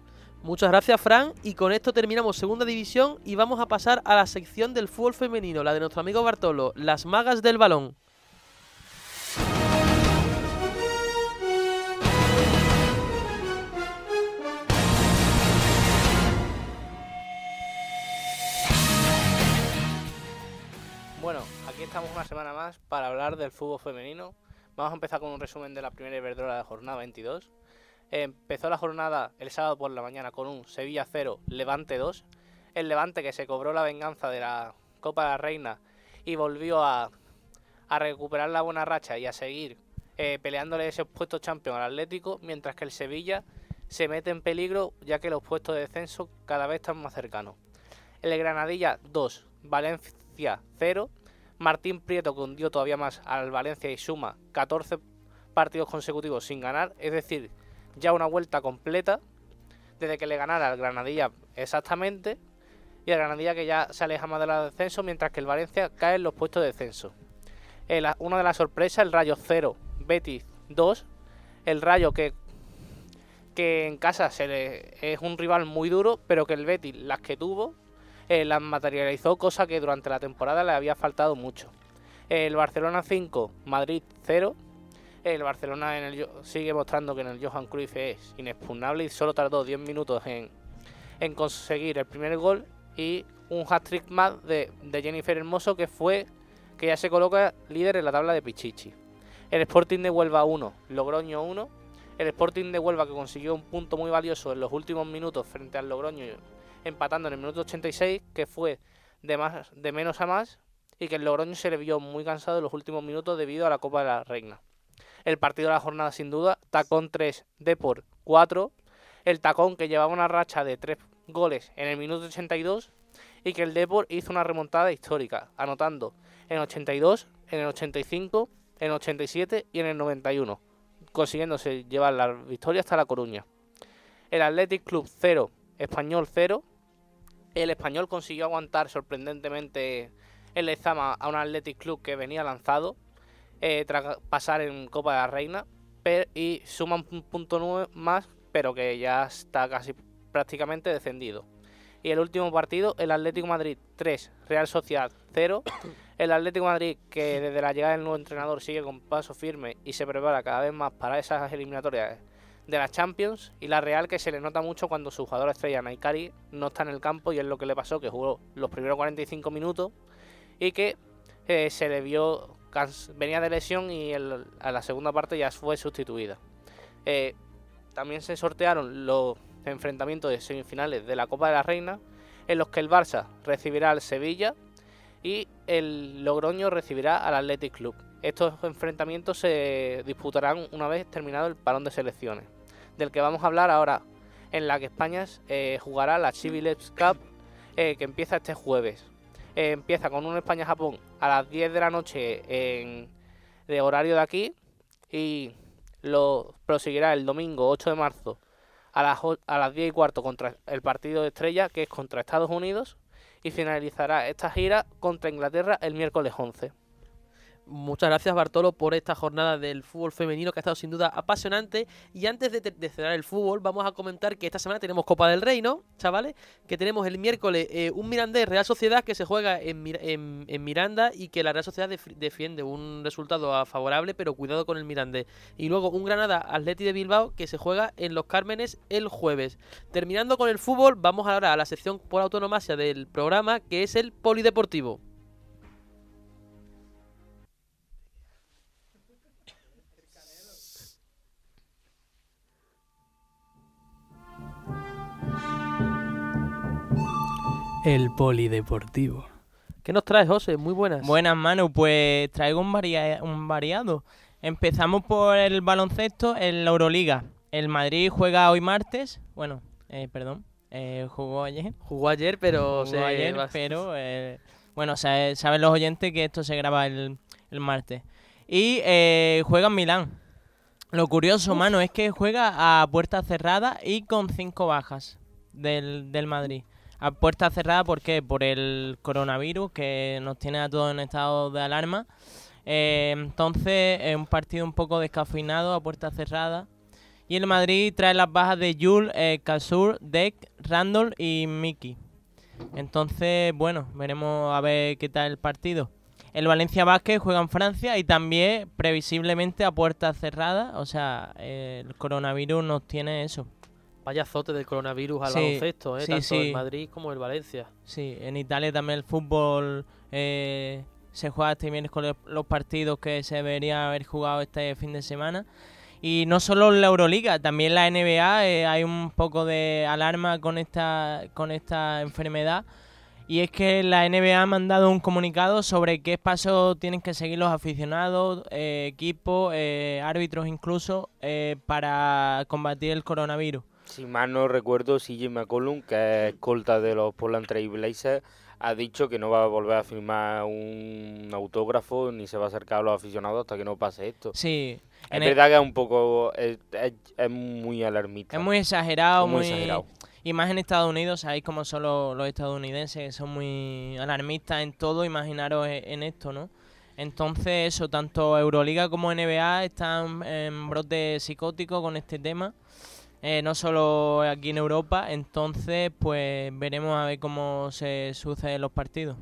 Muchas gracias, Fran. Y con esto terminamos segunda división y vamos a pasar a la sección del fútbol femenino, la de nuestro amigo Bartolo, las magas del balón. Bueno, aquí estamos una semana más para hablar del fútbol femenino. Vamos a empezar con un resumen de la primera Iberdrola de jornada 22. Empezó la jornada el sábado por la mañana con un Sevilla 0, Levante 2. El Levante que se cobró la venganza de la Copa de la Reina y volvió a, recuperar la buena racha y a seguir eh, peleándole ese puesto champion al Atlético, mientras que el Sevilla se mete en peligro ya que los puestos de descenso cada vez están más cercanos. El Granadilla 2, Valencia 0. Martín Prieto que hundió todavía más al Valencia y suma 14 partidos consecutivos sin ganar, es decir, ya una vuelta completa desde que le ganara al Granadilla exactamente y el Granadilla que ya se aleja más del descenso mientras que el Valencia cae en los puestos de descenso. El- una de las sorpresas, el Rayo 0, Betis 2, el Rayo que que en casa se le, es un rival muy duro, pero que el Betis, las que tuvo, eh, las materializó, cosa que durante la temporada le había faltado mucho. El Barcelona 5, Madrid 0. El Barcelona sigue mostrando que en el Johan Cruyff es inexpugnable y solo tardó 10 minutos en, en conseguir el primer gol y un hat-trick más de, de Jennifer Hermoso que fue que ya se coloca líder en la tabla de Pichichi. El Sporting de Huelva 1, Logroño 1. El Sporting de Huelva que consiguió un punto muy valioso en los últimos minutos frente al Logroño, empatando en el minuto 86, que fue de, más, de menos a más y que el Logroño se le vio muy cansado en los últimos minutos debido a la Copa de la Reina. El partido de la jornada sin duda, Tacón 3, Depor 4, el Tacón que llevaba una racha de 3 goles en el minuto 82 y que el Depor hizo una remontada histórica, anotando en el 82, en el 85, en el 87 y en el 91 consiguiéndose llevar la victoria hasta La Coruña. El Athletic Club 0, Español 0. El Español consiguió aguantar sorprendentemente el Lezama a un Athletic Club que venía lanzado eh, tras pasar en Copa de la Reina y suma un punto nue- más, pero que ya está casi prácticamente descendido. Y el último partido, el Atlético Madrid 3, Real Sociedad 0. [coughs] El Atlético Madrid, que desde la llegada del nuevo entrenador sigue con paso firme y se prepara cada vez más para esas eliminatorias de la Champions. Y la Real, que se le nota mucho cuando su jugador estrella, Naikari, no está en el campo y es lo que le pasó, que jugó los primeros 45 minutos y que eh, se le vio, venía de lesión y el- a la segunda parte ya fue sustituida. Eh, también se sortearon los enfrentamientos de semifinales de la Copa de la Reina, en los que el Barça recibirá al Sevilla y el Logroño recibirá al Athletic Club. Estos enfrentamientos se disputarán una vez terminado el parón de selecciones, del que vamos a hablar ahora, en la que España eh, jugará la Chivilets Cup, eh, que empieza este jueves. Empieza con un España-Japón a las 10 de la noche en, de horario de aquí y lo proseguirá el domingo 8 de marzo a las, a las 10 y cuarto contra el partido de estrella, que es contra Estados Unidos, y finalizará esta gira contra Inglaterra el miércoles 11. Muchas gracias Bartolo por esta jornada del fútbol femenino que ha estado sin duda apasionante. Y antes de, cerrar el fútbol, vamos a comentar que esta semana tenemos Copa del Rey, ¿no, chavales? Que tenemos el miércoles eh, un Mirandés Real Sociedad que se juega en, Mir- en- en Miranda y que la Real Sociedad def- defiende un resultado favorable, pero cuidado con el Mirandés. Y luego un Granada Atleti de Bilbao que se juega en Los Cármenes el jueves. Terminando con el fútbol, vamos ahora a la sección por autonomasia del programa que es el Polideportivo. El polideportivo. ¿Qué nos traes, José? Muy buenas. Buenas, Manu. Pues traigo un, varia- un variado. Empezamos por el baloncesto en la Euroliga. El Madrid juega hoy martes. Bueno, eh, perdón. eh, jugó ayer. Jugó ayer, pero Jugó se ayer, va- pero eh, bueno, sa- saben los oyentes que esto se graba el, el martes. Y eh, juega en Milán. Lo curioso, mano, es que juega a puerta cerrada y con cinco bajas del, del Madrid. A puerta cerrada, ¿por qué? Por el coronavirus que nos tiene a todos en estado de alarma. Eh, entonces, es un partido un poco descafeinado a puerta cerrada. Y el Madrid trae las bajas de Jules, eh, Deck, Randall y Mickey. Entonces, bueno, veremos a ver qué tal el partido. El Valencia Vázquez juega en Francia y también previsiblemente a puerta cerrada. O sea, el coronavirus nos tiene eso. Vaya azote del coronavirus al Sí, baloncesto, ¿eh? sí, tanto sí. en Madrid como en Valencia. Sí, en Italia también el fútbol eh, se juega este miércoles los partidos que se deberían haber jugado este fin de semana. Y no solo en la Euroliga, también la NBA eh, hay un poco de alarma con esta, con esta enfermedad. Y es que la NBA ha mandado un comunicado sobre qué pasos tienen que seguir los aficionados, eh, equipos, árbitros incluso, para combatir el coronavirus. Si mal no recuerdo, CJ McCollum, que es escolta de los Portland Trail Blazers, ha dicho que no va a volver a firmar un autógrafo ni se va a acercar a los aficionados hasta que no pase esto. Sí. Es el- verdad que es un poco. Es, es- es muy alarmista. es muy exagerado, Es muy muy, exagerado. Y más en Estados Unidos, sabéis cómo son los, los estadounidenses, que son muy alarmistas en todo, imaginaros e- en esto, ¿no? Entonces, eso, tanto Euroliga como NBA están en brote psicótico con este tema, eh, no solo aquí en Europa, entonces, pues veremos a ver cómo se suceden los partidos.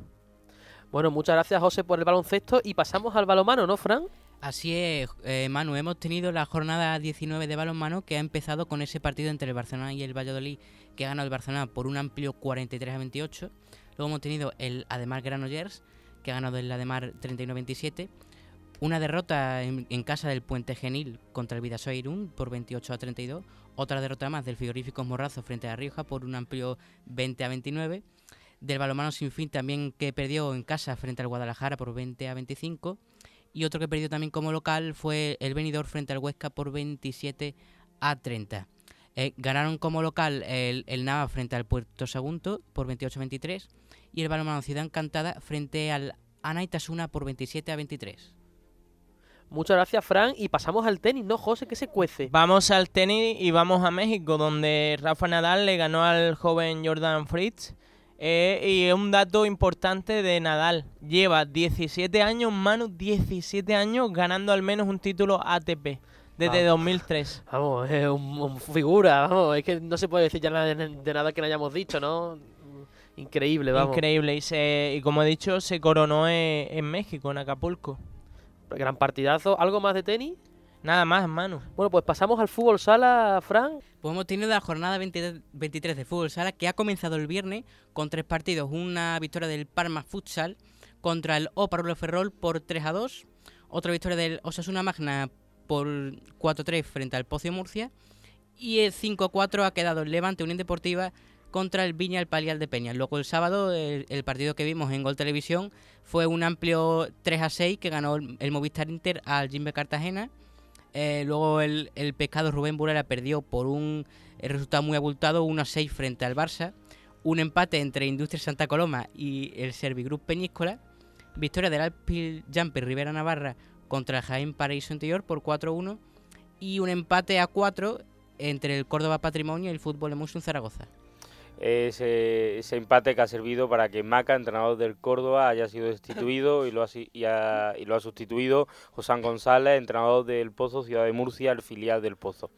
Bueno, muchas gracias José por el baloncesto y pasamos al balonmano, ¿no, Fran? Así es, eh, Manu, hemos tenido la jornada 19 de balonmano que ha empezado con ese partido entre el Barcelona y el Valladolid que ha ganado el Barcelona por un amplio 43 a 28. Luego hemos tenido el Ademar Granollers que ha ganado el Ademar 39-27. Una derrota en, en casa del Puente Genil contra el Vidasoa Irún por 28 a 32. Otra derrota más del Frigoríficos Morrazo frente a Rioja por un amplio 20 a 29. Del balonmano sin fin también que perdió en casa frente al Guadalajara por 20 a 25. Y otro que perdió también como local fue el Benidorm frente al Huesca por 27 a 30. Eh, ganaron como local el, el Nava frente al Puerto Sagunto por 28 a 23 y el balonmano Ciudad Encantada frente al Anaitasuna por 27 a 23. Muchas gracias, Fran. Y pasamos al tenis, ¿no, José? que se cuece? Vamos al tenis y vamos a México, donde Rafa Nadal le ganó al joven Jordan Fritz. Eh, y un dato importante de Nadal, lleva 17 años, Manu, 17 años ganando al menos un título ATP desde Ah. 2003. Vamos, es un, un figura, vamos. Es que no se puede decir ya nada de, de nada que no hayamos dicho, ¿no? Increíble, vamos. Increíble. Y, se, y como he dicho, se coronó en, en México, en Acapulco. Gran partidazo. ¿Algo más de tenis? Nada más, Manu. Bueno, pues pasamos al fútbol sala, Fran. Pues hemos tenido la jornada 23 23 de fútbol sala que ha comenzado el viernes con tres partidos. Una victoria del Parma Futsal contra el Oparolo Ferrol por 3 a 2. Otra victoria del Osasuna Magna por 4 a 3 frente al Pocio Murcia. Y el 5 a 4 ha quedado el Levante Unión Deportiva contra el Viña el Palial de Peña. Luego el sábado el, partido que vimos en Gol Televisión fue un amplio 3 a 6 que ganó el, el Movistar Inter al Jimbe Cartagena. Eh, luego el, el pescado Rubén Burela perdió por un eh, resultado muy abultado, 1 a 6 frente al Barça. Un empate entre Industria Santa Coloma y el Servigroup Peñíscola. Victoria del Alpil Jumper Rivera Navarra contra el Jaén Paraíso Interior por 4 a 1. Y un empate a 4 entre el Córdoba Patrimonio y el Fútbol Emotion Zaragoza. Ese, ese empate que ha servido para que Maca, entrenador del Córdoba, haya sido destituido y lo ha, y ha- y lo ha sustituido Josán González, entrenador del Pozo, Ciudad de Murcia, el filial del Pozo.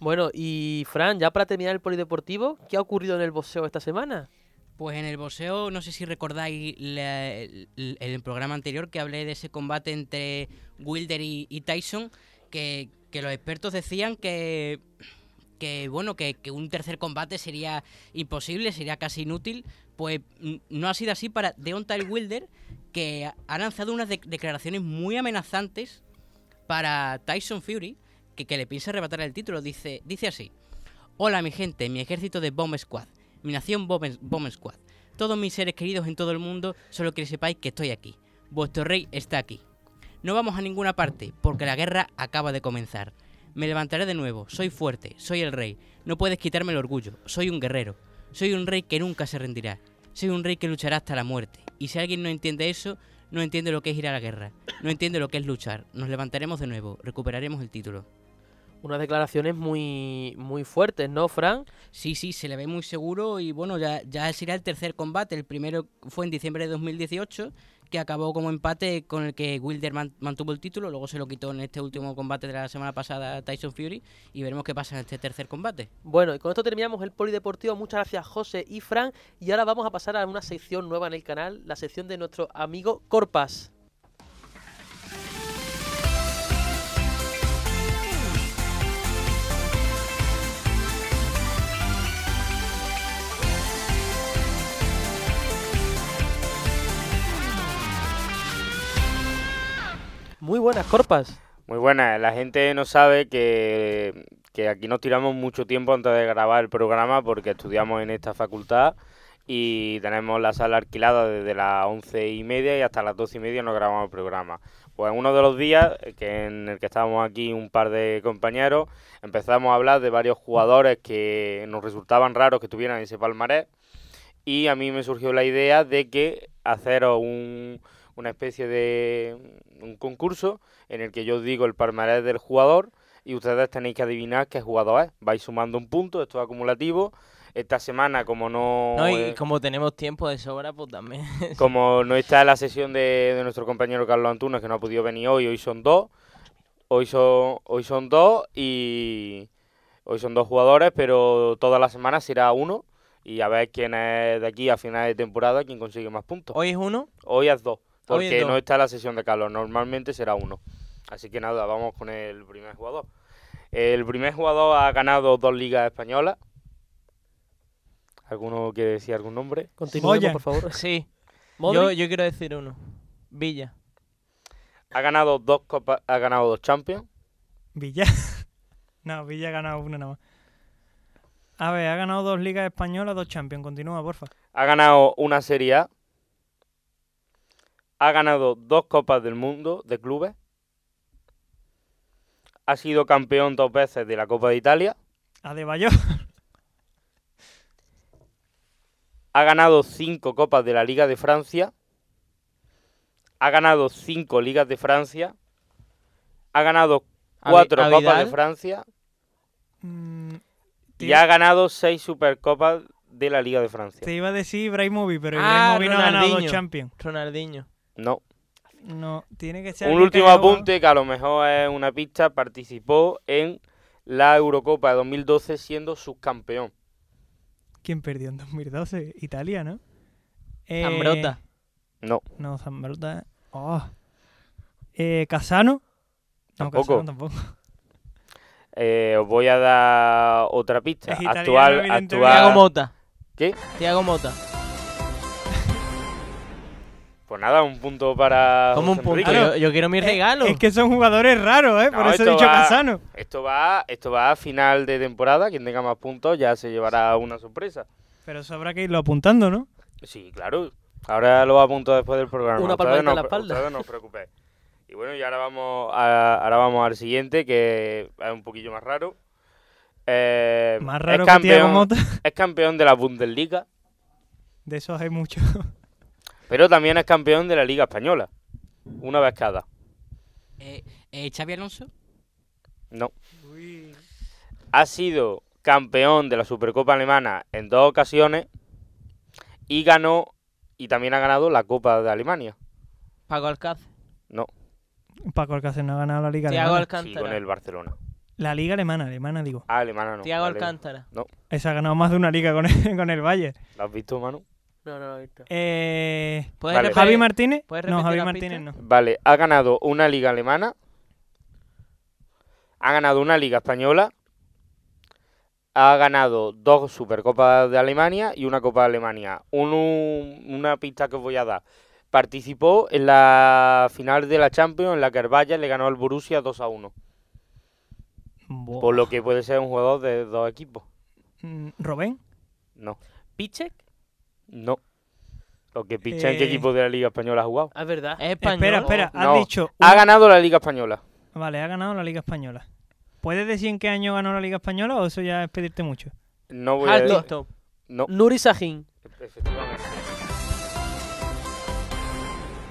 Bueno, y Fran, ya para terminar el polideportivo, ¿qué ha ocurrido en el boxeo esta semana? Pues en el boxeo, no sé si recordáis la- el, el programa anterior que hablé de ese combate entre Wilder y, y Tyson, que, que los expertos decían que, que bueno, que, un tercer combate sería imposible, sería casi inútil. Pues mm, no ha sido así para Deontay Wilder, que ha- lanzado unas de- declaraciones muy amenazantes para Tyson Fury, que, que le piensa arrebatar el título. Dice, dice así. Hola mi gente, mi ejército de Bomb Squad, mi nación Bomb, Bomb Squad. Todos mis seres queridos en todo el mundo, solo que sepáis que estoy aquí. Vuestro rey está aquí. No vamos a ninguna parte, porque la guerra acaba de comenzar. Me levantaré de nuevo, soy fuerte, soy el rey. No puedes quitarme el orgullo, soy un guerrero. Soy un rey que nunca se rendirá. Soy un rey que luchará hasta la muerte. Y si alguien no entiende eso, no entiende lo que es ir a la guerra. No entiende lo que es luchar. Nos levantaremos de nuevo, recuperaremos el título. Unas declaraciones muy, muy fuertes, ¿no, Fran? Sí, sí, se le ve muy seguro y bueno, ya, ya será el tercer combate. El primero fue en diciembre de 2018, que acabó como empate con el que Wilder man- mantuvo el título, luego se lo quitó en este último combate de la semana pasada Tyson Fury y veremos qué pasa en este tercer combate. Bueno, y con esto terminamos el polideportivo. Muchas gracias, José y Fran. Y ahora vamos a pasar a una sección nueva en el canal, la sección de nuestro amigo Corpas. Muy buenas, Corpas. Muy buena, la gente no sabe que, que aquí nos tiramos mucho tiempo antes de grabar el programa porque estudiamos en esta facultad y tenemos la sala alquilada desde las once y media y hasta las doce y media nos grabamos el programa. Pues uno de los días que en el que estábamos aquí un par de compañeros, empezamos a hablar de varios jugadores que nos resultaban raros que tuvieran ese palmarés y a mí me surgió la idea de que haceros un, una especie de un concurso en el que yo os digo el palmarés del jugador y ustedes tenéis que adivinar qué jugador es. Vais sumando un punto, esto es acumulativo. Esta semana, como no, No, y eh, como tenemos tiempo de sobra, pues también. [laughs] como no está la sesión de, de nuestro compañero Carlos Antunes, que no ha podido venir hoy, hoy son dos. Hoy son, hoy son dos y hoy son dos jugadores, pero toda la semana será uno. Y a ver quién es de aquí a final de temporada, quién consigue más puntos. Hoy es uno. Hoy es dos, porque no está la sesión de Carlos, normalmente será uno. Así que nada, vamos con el primer jugador. El primer jugador ha ganado dos ligas españolas. ¿Alguno quiere decir algún nombre? Boyan. por favor. [laughs] Sí. Yo, yo quiero decir uno. Villa. Ha ganado dos copas, ha ganado dos Champions. Villa. [laughs] no, Villa ha ganado una nada más. A ver, ha ganado dos ligas españolas, dos champions. Continúa, porfa. Ha ganado una Serie A. Ha ganado dos Copas del Mundo de clubes. Ha sido campeón dos veces de la Copa de Italia. Adebayor. Ha ganado cinco Copas de la Liga de Francia. Ha ganado cinco Ligas de Francia. Ha ganado cuatro a Copas de. Francia. Mm, Y ha ganado seis Supercopas de la Liga de Francia. te iba a decir Ibrahimovic, pero Ah, Ibrahimovic no ha ganado champions. Ronaldinho. No. No, tiene que ser. Un último apunte que a lo mejor es una pista. Participó en la Eurocopa de 2012 siendo subcampeón. ¿Quién perdió en 2012? Italia, ¿no? Eh, Zambrota. No. No, Zambrota. Oh. Eh, ¿Casano? No, Tampoco. Casano tampoco. Eh, os voy a dar otra pista. Es italiano, actual, actual. Mota. ¿Qué? Thiago Mota. Pues nada, un punto para. Como un punto. Yo, yo quiero mi regalo. Es que son jugadores raros, ¿eh? Por eso he dicho va- Casano. Esto va, esto va a final de temporada. Quien tenga más puntos ya se llevará una sorpresa. Pero eso habrá que irlo apuntando, ¿no? Sí, claro. Ahora lo apunto después del programa. Una palmadita no, en la espalda. ustedes no os preocupéis. Y bueno, y ahora vamos, a- ahora vamos al siguiente, que es un poquillo más raro. Eh, Más es raro Thiago campeón, es campeón de la Bundesliga, De esos hay muchos. Pero también es campeón de la Liga Española. Una vez cada. Eh, eh, Xavi Alonso. No. Ha sido campeón de la Supercopa Alemana en dos ocasiones y ganó y también ha ganado la Copa de Alemania. Paco Alcácer. No, Paco Alcácer no ha ganado la Liga Thiago Alemana. sí, con Alcántara. el Barcelona. La Liga Alemana, alemana digo. Ah, alemana no. Thiago vale. Alcántara. Esa ha ganado más de una liga con el, [laughs] con el Bayern. ¿Lo has visto, Manu? No, no lo he visto. Eh, ¿Puedes Vale. repetir? Javi Martínez. ¿Puedes No, repetir Javi la Martínez pista? no. Vale, ha ganado una liga alemana, ha ganado una liga española, ha ganado dos supercopas de Alemania y una copa de Alemania. Un- un- una pista que os voy a dar. Participó en la final de la Champions en la que el Bayern le ganó al Borussia 2 a 1. Buah. Por lo que puede ser un jugador de dos equipos. Mm, Robén. No, ¿Pichek? No. Lo que picha en qué Eh. equipo de la Liga Española ha jugado. Es verdad. Es español. Espera, espera. Has No. dicho. Ha ganado la Liga Española. Vale, ha ganado la Liga Española. ¿Puedes decir en qué año ganó la Liga Española o eso ya es pedirte mucho? No voy a decir. No, Nuri Sahin. efectivamente.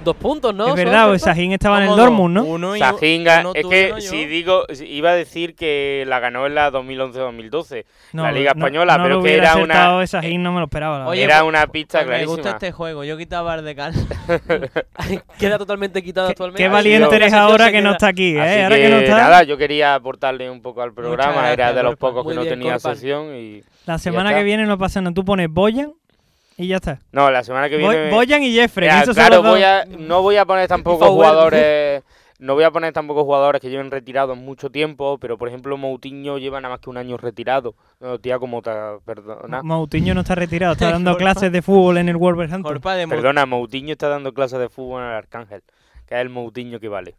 Dos puntos, ¿no? es ¿Son verdad, o? Sahin estaba en el. Dortmund, ¿no? Uno y uno es que uno si digo, iba a decir que la ganó en la 2011-2012. No, la Liga Española, no pero lo que era una- Sahin no me lo esperaba. la Oye. Era una pista Pues me gusta clarísima. este juego. Yo quitaba Bardecal. [laughs] [laughs] Queda totalmente quitado Qué- actualmente. Qué valiente eres ahora que no está aquí, ¿eh? Así ahora que, que no está. nada, yo quería aportarle un poco al programa. gracias, era de los pocos que no tenía sesión y... La semana que viene no pasa nada. Tú pones Boyan y ya está. No, la semana que Bo- viene... Boyan y Jeffrey. Ya, claro, voy a, no voy a poner tampoco jugadores... No voy a poner tampoco jugadores que lleven retirados mucho tiempo, pero por ejemplo Moutinho lleva nada más que un año retirado. No, tía, como te... Perdona. Moutinho no está retirado, está [laughs] dando clases de fútbol en el Wolverhampton. Corpa de Mo- Perdona, Moutinho está dando clases de fútbol en el Arcángel, que es el Moutinho que vale.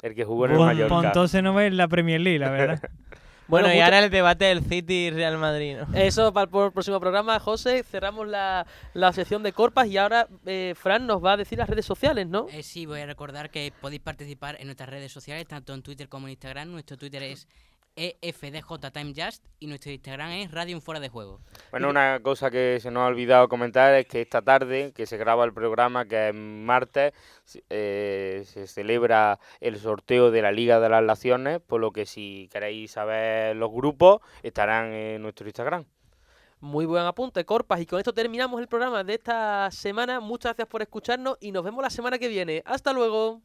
El que jugó en el Mallorca. entonces no ves la Premier League, la verdad. [laughs] Bueno, y mucho- ahora el debate del City y Real Madrid, ¿no? Eso para el próximo programa, José. Cerramos la, la sección de Corpas y ahora eh, Fran nos va a decir las redes sociales, ¿no? Eh, sí, voy a recordar que podéis participar en nuestras redes sociales, tanto en Twitter como en Instagram. Nuestro Twitter es E EFDJTimeJust y nuestro Instagram es Radio en Fuera de Juego. Bueno, una cosa que se nos ha olvidado comentar es que esta tarde, que se graba el programa, que es martes, eh, se celebra el sorteo de la Liga de las Naciones, por lo que si queréis saber los grupos, estarán en nuestro Instagram. Muy buen apunte, Corpas. Y con esto terminamos el programa de esta semana. Muchas gracias por escucharnos y nos vemos la semana que viene. Hasta luego.